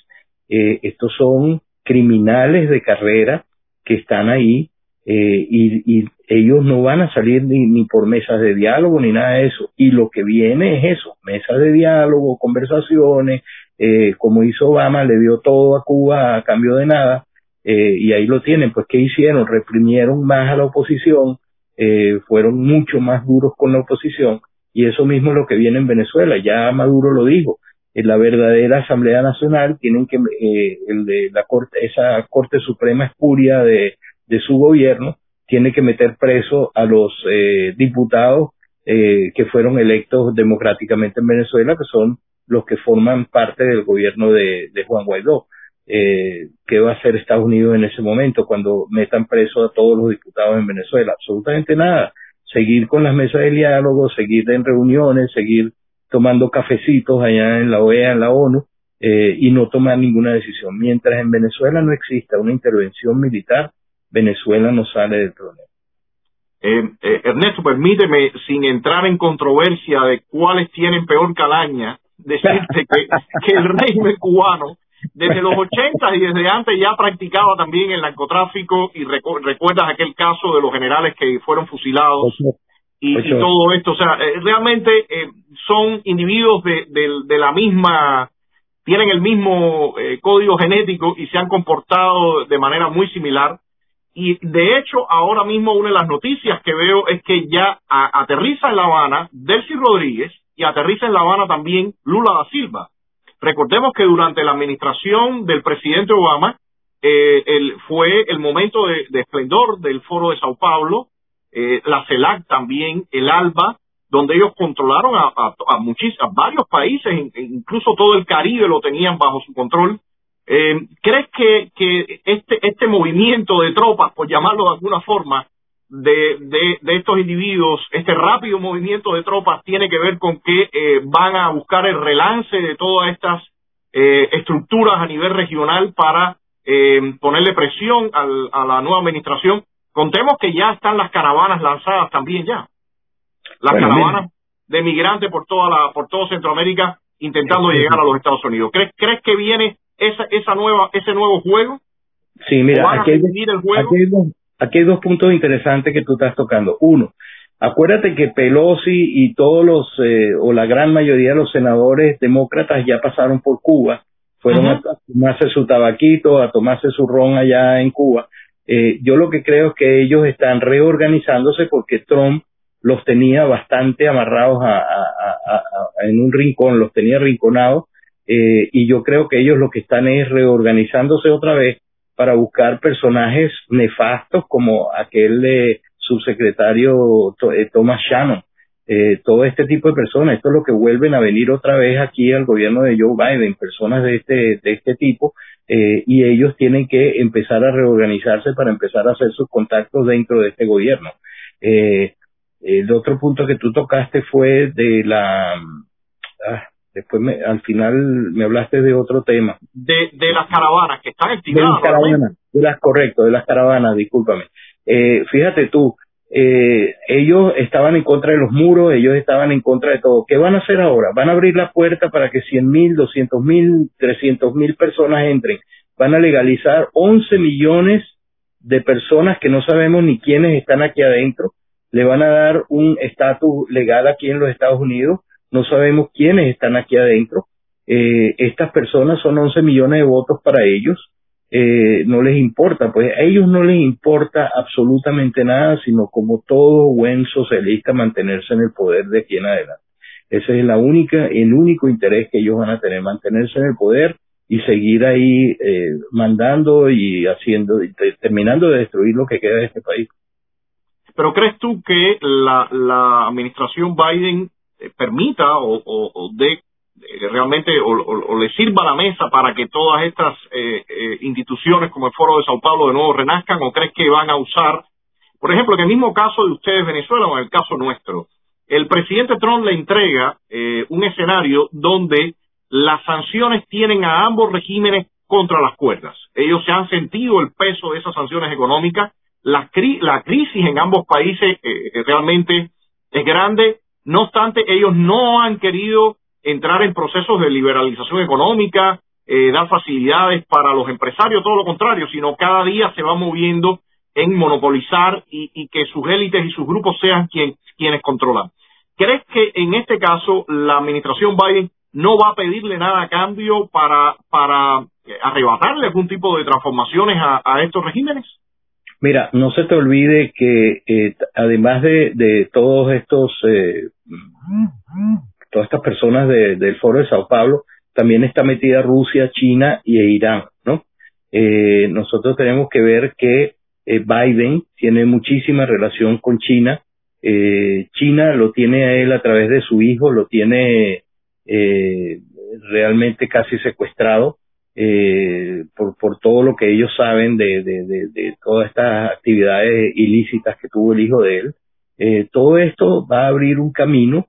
eh, estos son criminales de carrera que están ahí eh, y, ellos no van a salir ni, por mesas de diálogo ni nada de eso. Y lo que viene es eso, mesas de diálogo, conversaciones, eh, como hizo Obama, le dio todo a Cuba a cambio de nada, eh, y ahí lo tienen, pues ¿qué hicieron? Reprimieron más a la oposición, eh, fueron mucho más duros con la oposición, y eso mismo es lo que viene en Venezuela, ya Maduro lo dijo, en la verdadera Asamblea Nacional tienen que, eh, el de la corte, esa Corte Suprema espuria de, de su gobierno, tiene que meter preso a los eh, diputados que fueron electos democráticamente en Venezuela, que son los que forman parte del gobierno de, Juan Guaidó. Eh, ¿Qué va a hacer Estados Unidos en ese momento cuando metan preso a todos los diputados en Venezuela? Absolutamente nada. Seguir con las mesas de diálogo, seguir en reuniones, seguir tomando cafecitos allá en la OEA, en la ONU, eh, y no tomar ninguna decisión. Mientras en Venezuela no exista una intervención militar, Venezuela no sale del problema.
Eh, eh, Ernesto, permíteme, sin entrar en controversia de cuáles tienen peor calaña, decirte que, que el régimen cubano desde los 80 y desde antes ya practicaba también el narcotráfico y recuerdas aquel caso de los generales que fueron fusilados y, todo esto. O sea, eh, realmente eh, son individuos de, de, la misma, tienen el mismo eh, código genético y se han comportado de manera muy similar. Y de hecho, ahora mismo una de las noticias que veo es que ya aterriza en La Habana Delcy Rodríguez, y aterriza en La Habana también Lula da Silva. Recordemos que durante la administración del presidente Obama eh, el, fue el momento de, esplendor del foro de Sao Paulo, eh, la CELAC también, el ALBA, donde ellos controlaron a, a, a, varios países, incluso todo el Caribe lo tenían bajo su control. Eh, ¿Crees que, que este, este movimiento de tropas, por llamarlo de alguna forma, de, de, de, estos individuos, este rápido movimiento de tropas tiene que ver con que eh, van a buscar el relance de todas estas eh, estructuras a nivel regional para eh, ponerle presión al, a la nueva administración. Contemos que ya están las caravanas lanzadas también ya. Las caravanas de migrantes por toda la, por todo Centroamérica intentando llegar a los Estados Unidos. ¿Crees, crees que viene esa, esa nueva, ese nuevo juego?
Sí, mira, aquí el juego? aquí hay dos puntos interesantes que tú estás tocando. Uno, acuérdate que Pelosi y todos los, eh, o la gran mayoría de los senadores demócratas ya pasaron por Cuba, fueron a, tomarse su tabaquito, a tomarse su ron allá en Cuba. Eh, yo lo que creo es que ellos están reorganizándose porque Trump los tenía bastante amarrados a, en un rincón, los tenía rinconados, eh, y yo creo que ellos lo que están es reorganizándose otra vez para buscar personajes nefastos como aquel de subsecretario eh, Thomas Shannon. Eh, todo este tipo de personas, esto es lo que vuelven a venir otra vez aquí al gobierno de Joe Biden, personas de este, de este tipo, eh, y ellos tienen que empezar a reorganizarse para empezar a hacer sus contactos dentro de este gobierno. Eh, el otro punto que tú tocaste fue de la, ah, Después me, al final me hablaste de otro tema.
De, de las caravanas que están activadas.
De las caravanas, de las, correcto, de las caravanas, discúlpame. Eh, fíjate tú, eh, ellos estaban en contra de los muros, ellos estaban en contra de todo. ¿Qué van a hacer ahora? Van a abrir la puerta para que 100 mil, 200 mil, 300 mil personas entren. Van a legalizar 11 millones de personas que no sabemos ni quiénes están aquí adentro. Le van a dar un estatus legal aquí en los Estados Unidos. No sabemos quiénes están aquí adentro. Eh, estas personas son 11 millones de votos para ellos eh, no les importa, pues a ellos no les importa absolutamente nada, sino como todo buen socialista mantenerse en el poder de aquí en adelante. Ese es la única, el único interés que ellos van a tener, mantenerse en el poder y seguir ahí eh, mandando y haciendo, terminando de destruir lo que queda de este país.
Pero crees tú que la, la administración Biden permita o, o, dé eh, realmente o, le sirva la mesa para que todas estas eh, eh, instituciones como el Foro de Sao Paulo de nuevo renazcan o crees que van a usar, por ejemplo, en el mismo caso de ustedes Venezuela o en el caso nuestro, el presidente Trump le entrega un escenario donde las sanciones tienen a ambos regímenes contra las cuerdas. Ellos se han sentido el peso de esas sanciones económicas. La, la crisis en ambos países realmente es grande. No obstante, ellos no han querido entrar en procesos de liberalización económica, eh, dar facilidades para los empresarios, todo lo contrario, sino cada día se va moviendo en monopolizar y, que sus élites y sus grupos sean quienes controlan. ¿Crees que en este caso la administración Biden no va a pedirle nada a cambio para, para eh, arrebatarle algún tipo de transformaciones a, estos regímenes?
Mira, no se te olvide que eh, además de, de todos estos eh, todas estas personas del foro de Sao Paulo, también está metida Rusia, China y Irán, ¿no? Eh, nosotros tenemos que ver que eh, Biden tiene muchísima relación con China. Eh, China lo tiene a él a través de su hijo, lo tiene realmente casi secuestrado por, todo lo que ellos saben de, todas estas actividades ilícitas que tuvo el hijo de él. Todo esto va a abrir un camino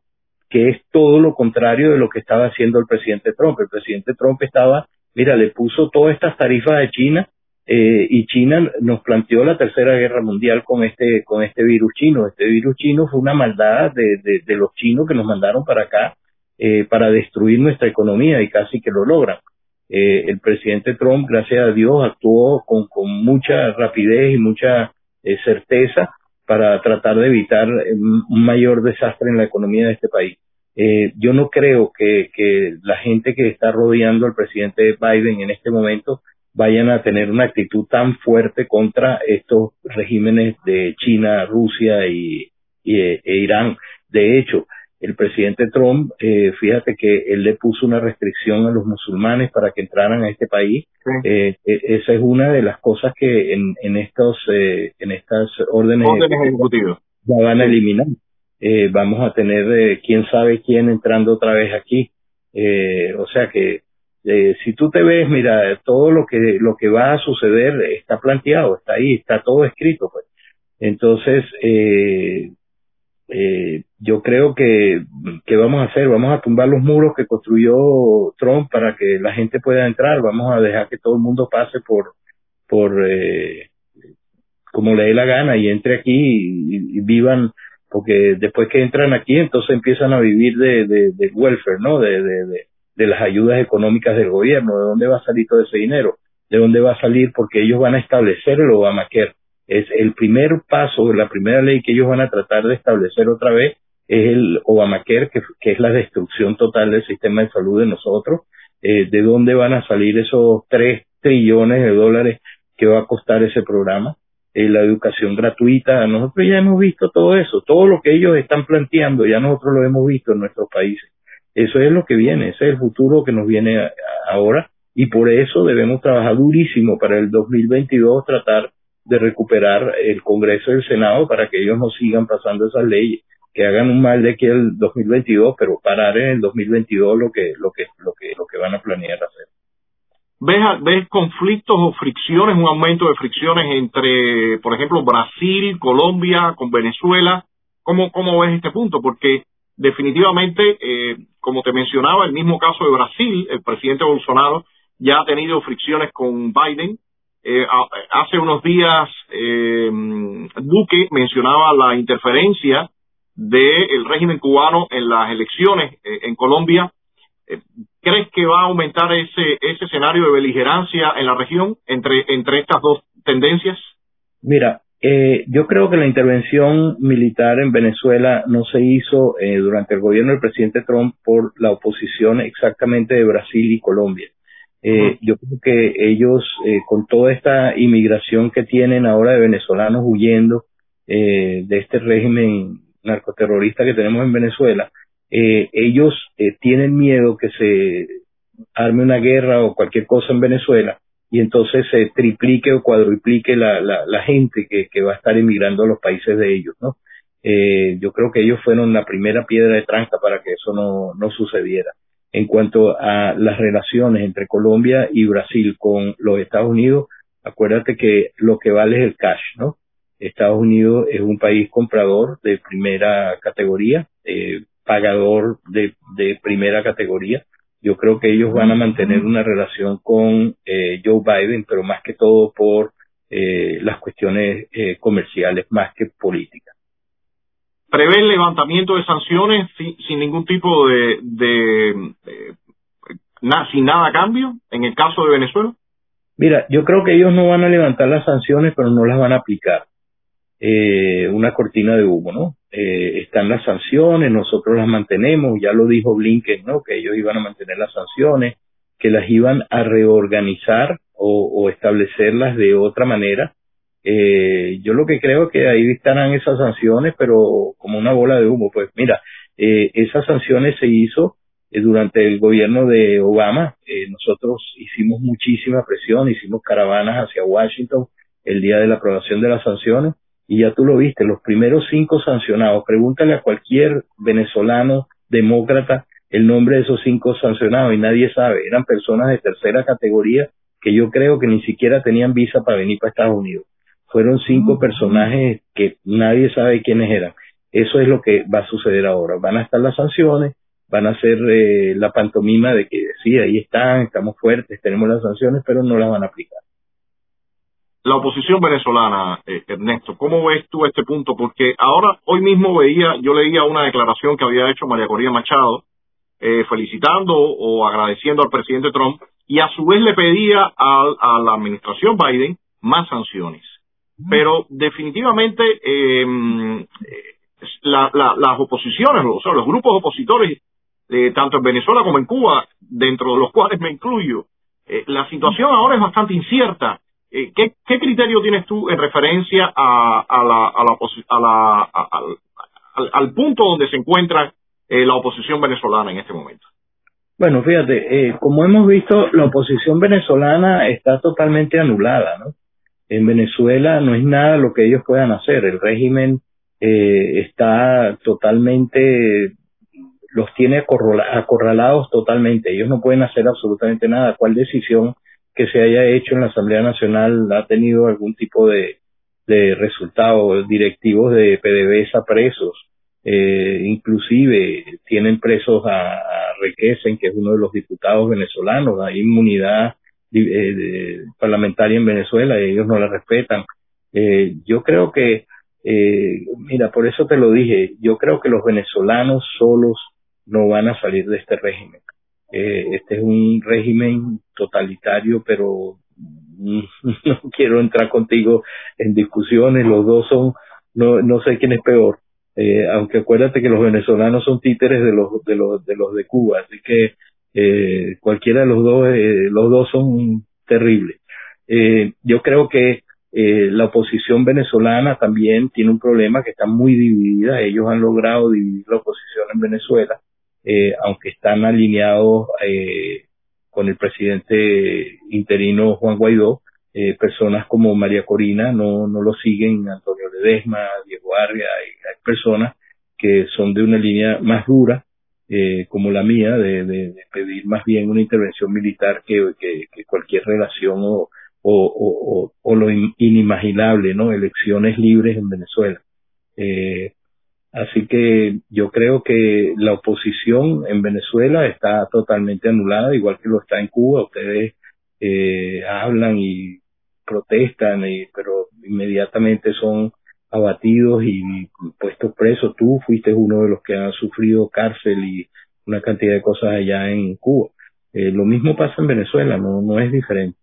que es todo lo contrario de lo que estaba haciendo el presidente Trump. El presidente Trump estaba, mira, le puso todas estas tarifas a China eh, y China nos planteó la tercera guerra mundial con este con este virus chino. Este virus chino fue una maldad de, de, los chinos que nos mandaron para acá eh, para destruir nuestra economía y casi que lo logran. Eh, el presidente Trump, gracias a Dios, actuó con, con mucha rapidez y mucha certeza para tratar de evitar un mayor desastre en la economía de este país. Eh, yo no creo que, que la gente que está rodeando al presidente Biden en este momento vayan a tener una actitud tan fuerte contra estos regímenes de China, Rusia y, e Irán. De hecho, el presidente Trump, eh, fíjate que él le puso una restricción a los musulmanes para que entraran a este país. Eh, e, esa es una de las cosas que en, en estos eh, en estas órdenes,
órdenes ejecutivas
ya van a eliminar eh, vamos a tener eh, quién sabe quién entrando otra vez aquí. O sea que si tú te ves, mira, todo lo que lo que va a suceder está planteado, está ahí, está todo escrito. Pues. Entonces, eh, eh, yo creo que, que vamos a hacer, vamos a tumbar los muros que construyó Trump para que la gente pueda entrar, vamos a dejar que todo el mundo pase por, por eh, como le dé la gana y entre aquí y vivan porque después que entran aquí, entonces empiezan a vivir de, welfare, ¿no? De, las ayudas económicas del gobierno. ¿De dónde va a salir todo ese dinero? ¿De dónde va a salir? Porque ellos van a establecer el Obamacare. Es el primer paso, la primera ley que ellos van a tratar de establecer otra vez es el Obamacare, que, que es la destrucción total del sistema de salud de nosotros. Eh, ¿De dónde van a salir esos tres trillones de dólares que va a costar ese programa? Eh, la educación gratuita. Nosotros ya hemos visto todo eso, todo lo que ellos están planteando, ya nosotros lo hemos visto en nuestros países. Eso es lo que viene, ese es el futuro que nos viene ahora y por eso debemos trabajar durísimo para el 2022 tratar de recuperar el Congreso y el Senado para que ellos no sigan pasando esas leyes, que hagan un mal de aquí al 2022, pero parar en el 2022 lo que lo que lo que lo que van a planear hacer.
¿Ves, ¿Ves conflictos o fricciones, un aumento de fricciones entre, por ejemplo, Brasil, Colombia, con Venezuela? ¿Cómo, cómo ves este punto? Porque definitivamente, eh, como te mencionaba, el mismo caso de Brasil, el presidente Bolsonaro ya ha tenido fricciones con Biden. Eh, hace unos días eh, Duque mencionaba la interferencia del régimen cubano en las elecciones en Colombia. ¿Crees que va a aumentar ese, ese escenario de beligerancia en la región entre, entre estas dos tendencias?
Mira, eh, yo creo que la intervención militar en Venezuela no se hizo eh, durante el gobierno del presidente Trump por la oposición exactamente de Brasil y Colombia. Eh, yo creo que ellos, eh, con toda esta inmigración que tienen ahora de venezolanos huyendo de este régimen narcoterrorista que tenemos en Venezuela, ellos tienen miedo que se arme una guerra o cualquier cosa en Venezuela y entonces se triplique o cuadruplique la, la, la gente que, que, va a estar emigrando a los países de ellos, ¿no? Eh, yo creo que ellos fueron la primera piedra de tranca para que eso no, no sucediera. En cuanto a las relaciones entre Colombia y Brasil con los Estados Unidos, acuérdate que lo que vale es el cash, ¿no? Estados Unidos es un país comprador de primera categoría, eh, pagador de, de primera categoría, yo creo que ellos van a mantener una relación con eh, Joe Biden, pero más que todo por eh, las cuestiones eh, comerciales, más que políticas.
¿Prevé el levantamiento de sanciones sin, ningún tipo de, de, sin nada a cambio en el caso de Venezuela?
Mira, yo creo que ellos no van a levantar las sanciones, pero no las van a aplicar. Eh, una cortina de humo, ¿no? Eh, están las sanciones, nosotros las mantenemos, ya lo dijo Blinken, ¿no? Que ellos iban a mantener las sanciones, que las iban a reorganizar o, establecerlas de otra manera. Eh, yo lo que creo es que ahí estarán esas sanciones, pero como una bola de humo. Pues mira, eh, esas sanciones se hizo eh, durante el gobierno de Obama. Eh, nosotros hicimos muchísima presión, hicimos caravanas hacia Washington el día de la aprobación de las sanciones y ya tú lo viste, los primeros cinco sancionados, pregúntale a cualquier venezolano demócrata el nombre de esos cinco sancionados y nadie sabe, eran personas de tercera categoría que yo creo que ni siquiera tenían visa para venir para Estados Unidos. Fueron cinco personajes que nadie sabe quiénes eran. Eso es lo que va a suceder ahora. Van a estar las sanciones, van a hacer eh, la pantomima de que sí, ahí están, estamos fuertes, tenemos las sanciones, pero no las van a aplicar
la oposición venezolana, eh, Ernesto, ¿cómo ves tú este punto? Porque ahora, hoy mismo veía, yo leía una declaración que había hecho María Corina Machado, eh, felicitando o agradeciendo al presidente Trump, y a su vez le pedía a, la administración Biden más sanciones. Pero definitivamente eh, las oposiciones, o sea, los grupos opositores, tanto en Venezuela como en Cuba, dentro de los cuales me incluyo, la situación ahora es bastante incierta eh, ¿qué, ¿qué, criterio tienes tú en referencia a, a la, a la, a la al, al, punto donde se encuentra eh, la oposición venezolana en este momento?
Bueno, fíjate, eh, como hemos visto, la oposición venezolana está totalmente anulada, ¿no? En Venezuela no es nada lo que ellos puedan hacer. El régimen eh, está totalmente, los tiene acorralados totalmente. Ellos no pueden hacer absolutamente nada. ¿Cuál decisión que se haya hecho en la Asamblea Nacional ha tenido algún tipo de, resultados directivos de PDVSA presos. Eh, inclusive tienen presos a, a Requesen, que es uno de los diputados venezolanos, hay inmunidad eh, parlamentaria en Venezuela y ellos no la respetan. Eh, yo creo que, eh, mira, por eso te lo dije, yo creo que los venezolanos solos no van a salir de este régimen. Eh, este es un régimen totalitario, pero no quiero entrar contigo en discusiones, los dos son, no, no sé quién es peor, eh, aunque acuérdate que los venezolanos son títeres de los de los de los de Cuba, así que eh, cualquiera de los dos, eh, los dos son terribles. Eh, yo creo que eh, la oposición venezolana también tiene un problema que está muy dividida, ellos han logrado dividir la oposición en Venezuela, eh, aunque están alineados con el presidente interino Juan Guaidó, personas como María Corina no, no lo siguen, Antonio Ledesma, Diego Arria, hay, hay personas que son de una línea más dura, eh, como la mía, de, de, pedir más bien una intervención militar que, cualquier relación o, o, lo inimaginable, ¿no? Elecciones libres en Venezuela. Eh, Así que yo creo que la oposición en Venezuela está totalmente anulada, igual que lo está en Cuba. Ustedes eh, hablan y protestan, y, pero inmediatamente son abatidos y puestos presos. Tú fuiste uno de los que han sufrido cárcel y una cantidad de cosas allá en Cuba. Eh, lo mismo pasa en Venezuela, no, es diferente.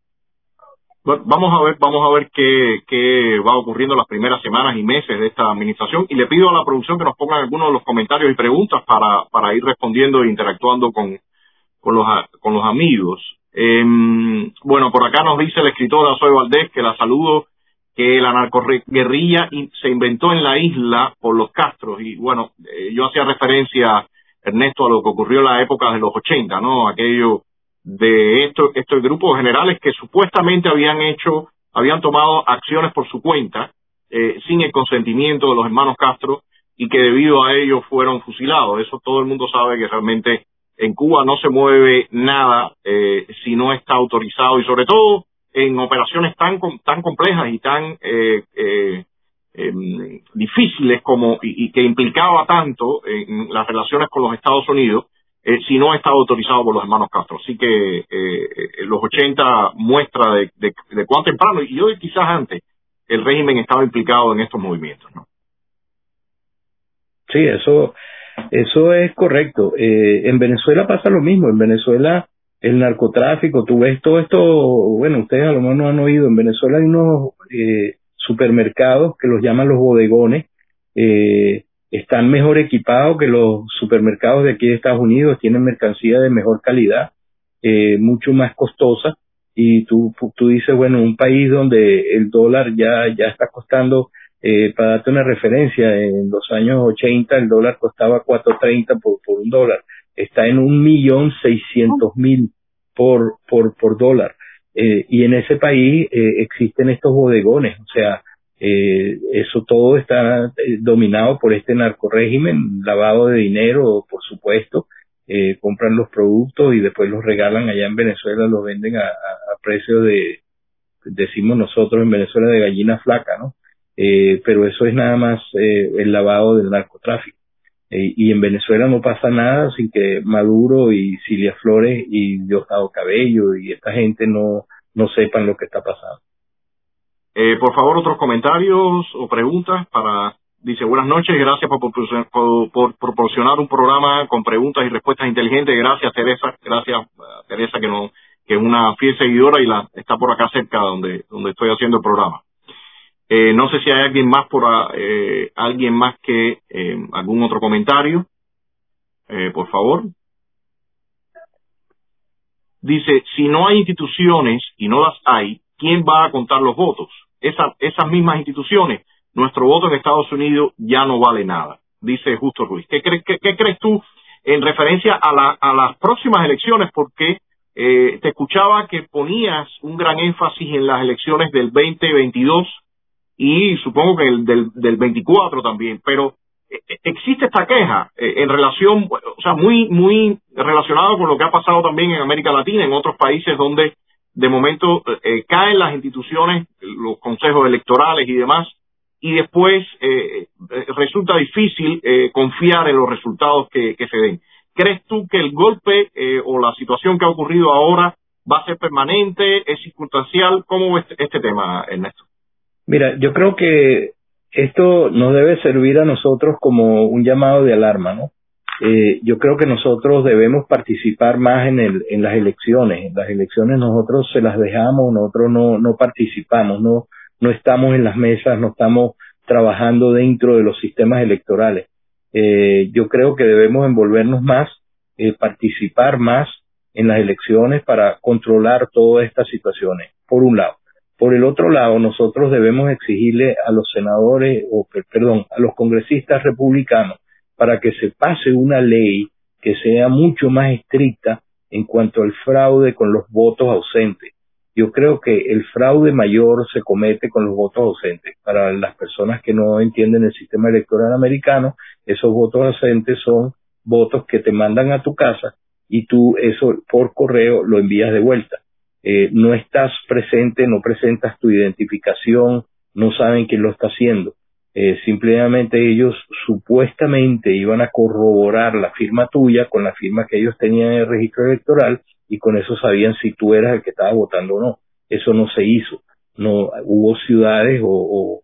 vamos a ver, vamos a ver qué, va ocurriendo las primeras semanas y meses de esta administración y le pido a la producción que nos pongan algunos de los comentarios y preguntas para, para ir respondiendo e interactuando con, con los, con los amigos. Eh, bueno, por acá nos dice la escritora Soy Valdés que la saludo, que la narcoguerrilla se inventó en la isla por los Castros y bueno, eh, yo hacía referencia, Ernesto, a lo que ocurrió en la época de los 80, ¿no? Aquello de estos, estos grupos generales que supuestamente habían hecho, habían tomado acciones por su cuenta, eh, sin el consentimiento de los hermanos Castro y que debido a ello fueron fusilados. Eso todo el mundo sabe que realmente en Cuba no se mueve nada eh, si no está autorizado y sobre todo en operaciones tan tan complejas y tan eh, eh, em, difíciles como y, que implicaba tanto en las relaciones con los Estados Unidos eh, si no está autorizado por los hermanos Castro. Así que eh, eh los 80 muestra de, de, cuán temprano y hoy quizás antes el régimen estaba implicado en estos movimientos. ¿no?
Sí, eso eso es correcto. En Venezuela pasa lo mismo. En Venezuela el narcotráfico, tú ves todo esto, bueno, ustedes a lo mejor no han oído, en Venezuela hay unos eh, supermercados que los llaman los bodegones, eh, están mejor equipados que los supermercados de aquí de Estados Unidos, tienen mercancía de mejor calidad, eh, mucho más costosa, y tú, tú dices, bueno, un país donde el dólar ya, ya está costando eh, para darte una referencia, en los años 80 el dólar costaba 4.30 por, por un dólar. Está en un millón seiscientos mil por, por, por dólar. Eh, y en ese país eh, existen estos bodegones, o sea, eh, eso todo está eh, dominado por este narcorégimen, lavado de dinero, por supuesto, eh, compran los productos y después los regalan allá en Venezuela, los venden a, a, a precio de, decimos nosotros en Venezuela, de gallina flaca, ¿no? pero eso es nada más el lavado del narcotráfico. Eh, y en Venezuela no pasa nada sin que Maduro y Cilia Flores y Diosdado Cabello y esta gente no, no sepan lo que está pasando.
Eh, por favor, otros comentarios o preguntas para... Dice, buenas noches, gracias por, por, por, proporcionar un programa con preguntas y respuestas inteligentes. Gracias, Teresa. Gracias, Teresa, que, no, que es una fiel seguidora y la está por acá cerca donde, donde estoy haciendo el programa. Eh, no sé si hay alguien más por eh, alguien más que eh, algún otro comentario. Eh, por favor. Dice, si no hay instituciones y no las hay, ¿quién va a contar los votos? Esa, esas mismas instituciones, nuestro voto en Estados Unidos ya no vale nada, dice Justo Ruiz. ¿Qué, crees qué, qué crees tú en referencia a, la, a las próximas elecciones? Porque te escuchaba que ponías un gran énfasis en las elecciones del 2022 y supongo que el del, del 24 también, pero eh, eh, existe esta queja eh, en relación, o sea, muy, muy relacionado con lo que ha pasado también en América Latina, en otros países donde de momento eh, caen las instituciones, los consejos electorales y demás, y después eh, resulta difícil eh, confiar en los resultados que, que, se den. ¿Crees tú que el golpe o la situación que ha ocurrido ahora va a ser permanente, es circunstancial? ¿Cómo ves este tema, Ernesto?
Mira, yo creo que esto nos debe servir a nosotros como un llamado de alarma, ¿no? Eh, yo creo que nosotros debemos participar más en, el, en las elecciones. Las elecciones nosotros se las dejamos, nosotros no, no participamos, no, no estamos en las mesas, no estamos trabajando dentro de los sistemas electorales. Eh, yo creo que debemos envolvernos más, eh, participar más en las elecciones para controlar todas estas situaciones, por un lado. Por el otro lado, nosotros debemos exigirle a los senadores, o perdón, a los congresistas republicanos, para que se pase una ley que sea mucho más estricta en cuanto al fraude con los votos ausentes. Yo creo que el fraude mayor se comete con los votos ausentes. Para las personas que no entienden el sistema electoral americano, esos votos ausentes son votos que te mandan a tu casa y tú eso por correo lo envías de vuelta eh, no estás presente, no presentas tu identificación, no saben quién lo está haciendo. Eh, simplemente ellos supuestamente iban a corroborar la firma tuya con la firma que ellos tenían en el registro electoral y con eso sabían si tú eras el que estaba votando o no. Eso no se hizo. No hubo ciudades o,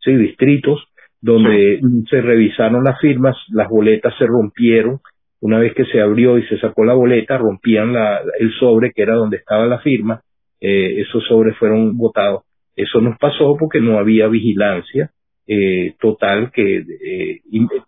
sí, distritos donde se revisaron las firmas, las boletas se rompieron, una vez que se abrió y se sacó la boleta, rompían la, el sobre que era donde estaba la firma, eh, esos sobres fueron votados. Eso nos pasó porque no había vigilancia eh, total que eh,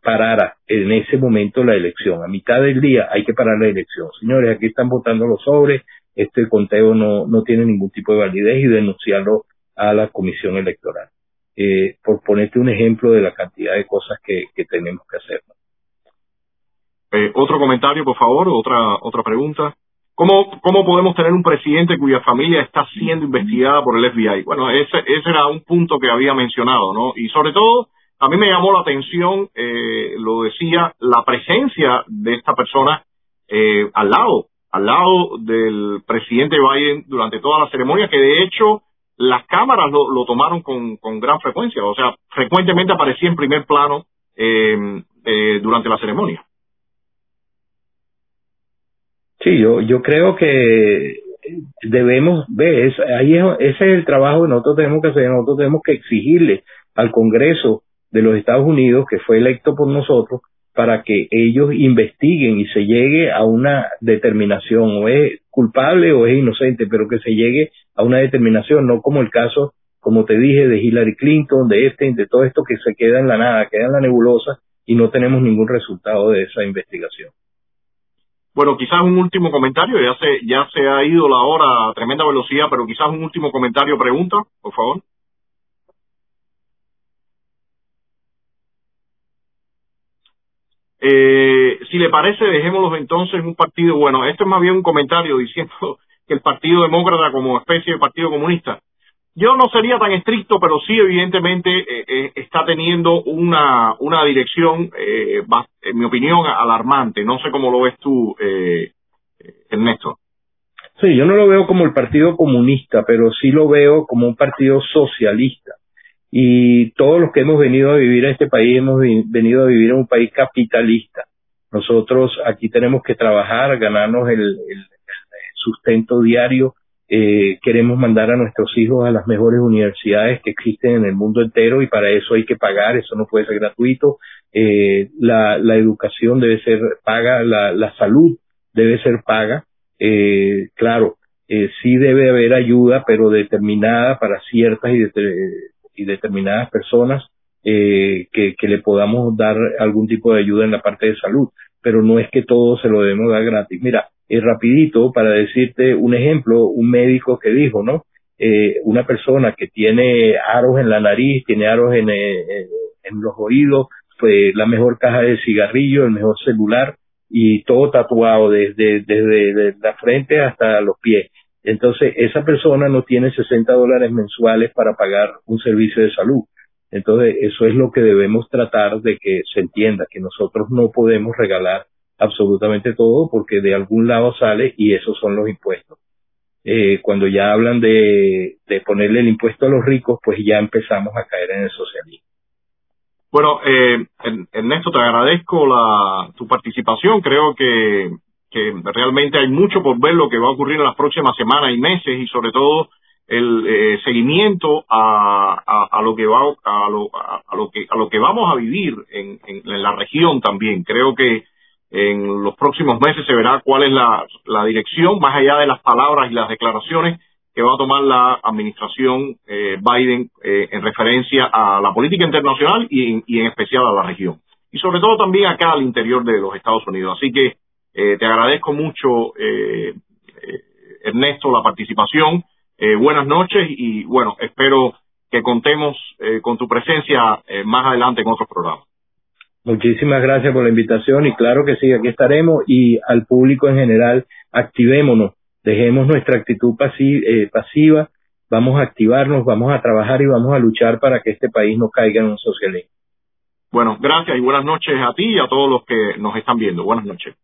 parara en ese momento la elección. A mitad del día hay que parar la elección. Señores, aquí están votando los sobres, este conteo no, no tiene ningún tipo de validez y denunciarlo a la comisión electoral eh, por ponerte un ejemplo de la cantidad de cosas que, que tenemos que hacer.
Eh, otro comentario, por favor, otra otra pregunta. ¿Cómo, ¿Cómo podemos tener un presidente cuya familia está siendo investigada por el FBI? Bueno, ese, ese era un punto que había mencionado, ¿no? Y sobre todo, a mí me llamó la atención, eh, lo decía, la presencia de esta persona eh, al lado, al lado del presidente Biden durante toda la ceremonia, que de hecho las cámaras lo, lo tomaron con, con, gran frecuencia, o sea, frecuentemente aparecía en primer plano eh, eh, durante la ceremonia.
Sí, yo, yo creo que debemos ver, ahí es, ese es el trabajo que nosotros tenemos que hacer, nosotros tenemos que exigirle al Congreso de los Estados Unidos, que fue electo por nosotros, para que ellos investiguen y se llegue a una determinación, o es culpable o es inocente, pero que se llegue a una determinación, no como el caso, como te dije, de Hillary Clinton, de este, de todo esto que se queda en la nada, queda en la nebulosa y no tenemos ningún resultado de esa investigación.
Bueno, quizás un último comentario, ya se, ya se ha ido la hora a tremenda velocidad, pero quizás un último comentario, pregunta, por favor. Eh, si le parece, dejémoslos entonces en un partido. Bueno, esto es más bien un comentario diciendo que el Partido Demócrata como especie de Partido Comunista. Yo no sería tan estricto, pero sí evidentemente eh, eh, está teniendo una, una dirección, eh, en mi opinión, alarmante. No sé cómo lo ves tú, eh, Ernesto.
Sí, yo no lo veo como el Partido Comunista, pero sí lo veo como un partido socialista y todos los que hemos venido a vivir a este país hemos venido a vivir en un país capitalista. Nosotros aquí tenemos que trabajar, ganarnos el, sustento diario. Eh, queremos mandar a nuestros hijos a las mejores universidades que existen en el mundo entero y para eso hay que pagar, eso no puede ser gratuito. Eh, la, la educación debe ser paga, la, salud debe ser paga. Eh, claro, eh, sí debe haber ayuda, pero determinada para ciertas y y determinadas personas eh, que, que, le podamos dar algún tipo de ayuda en la parte de salud, pero no es que todo se lo debemos dar gratis. Mira, es rapidito para decirte un ejemplo, un médico que dijo, ¿no? Eh, una persona que tiene aros en la nariz, tiene aros en, eh, en los oídos, pues la mejor caja de cigarrillo, el mejor celular y todo tatuado desde, desde la frente hasta los pies. Entonces, esa persona no tiene 60 dólares mensuales para pagar un servicio de salud. Entonces, eso es lo que debemos tratar de que se entienda, que nosotros no podemos regalar absolutamente todo porque de algún lado sale y esos son los impuestos. Eh, cuando ya hablan de, ponerle el impuesto a los ricos, pues ya empezamos a caer en el socialismo.
Bueno, eh, Ernesto, te agradezco la, tu participación. Creo que realmente hay mucho por ver lo que va a ocurrir en las próximas semanas y meses y sobre todo el eh, seguimiento a, a, lo que va a lo, a, lo que a lo que vamos a vivir en, en, la región también. Creo que en los próximos meses se verá cuál es la, la dirección más allá de las palabras y las declaraciones que va a tomar la administración eh, Biden eh, en referencia a la política internacional y, y en especial a la región. Y sobre todo también acá al interior de los Estados Unidos. Así que eh, te agradezco mucho, eh, eh, Ernesto, la participación. Buenas noches y bueno, espero que contemos con tu presencia más adelante en otros programas.
Muchísimas gracias por la invitación y claro que sí, aquí estaremos y al público en general, activémonos, dejemos nuestra actitud pasiva, vamos a activarnos, vamos a trabajar y vamos a luchar para que este país no caiga en un socialismo.
Bueno, gracias y buenas noches a ti y a todos los que nos están viendo. Buenas noches.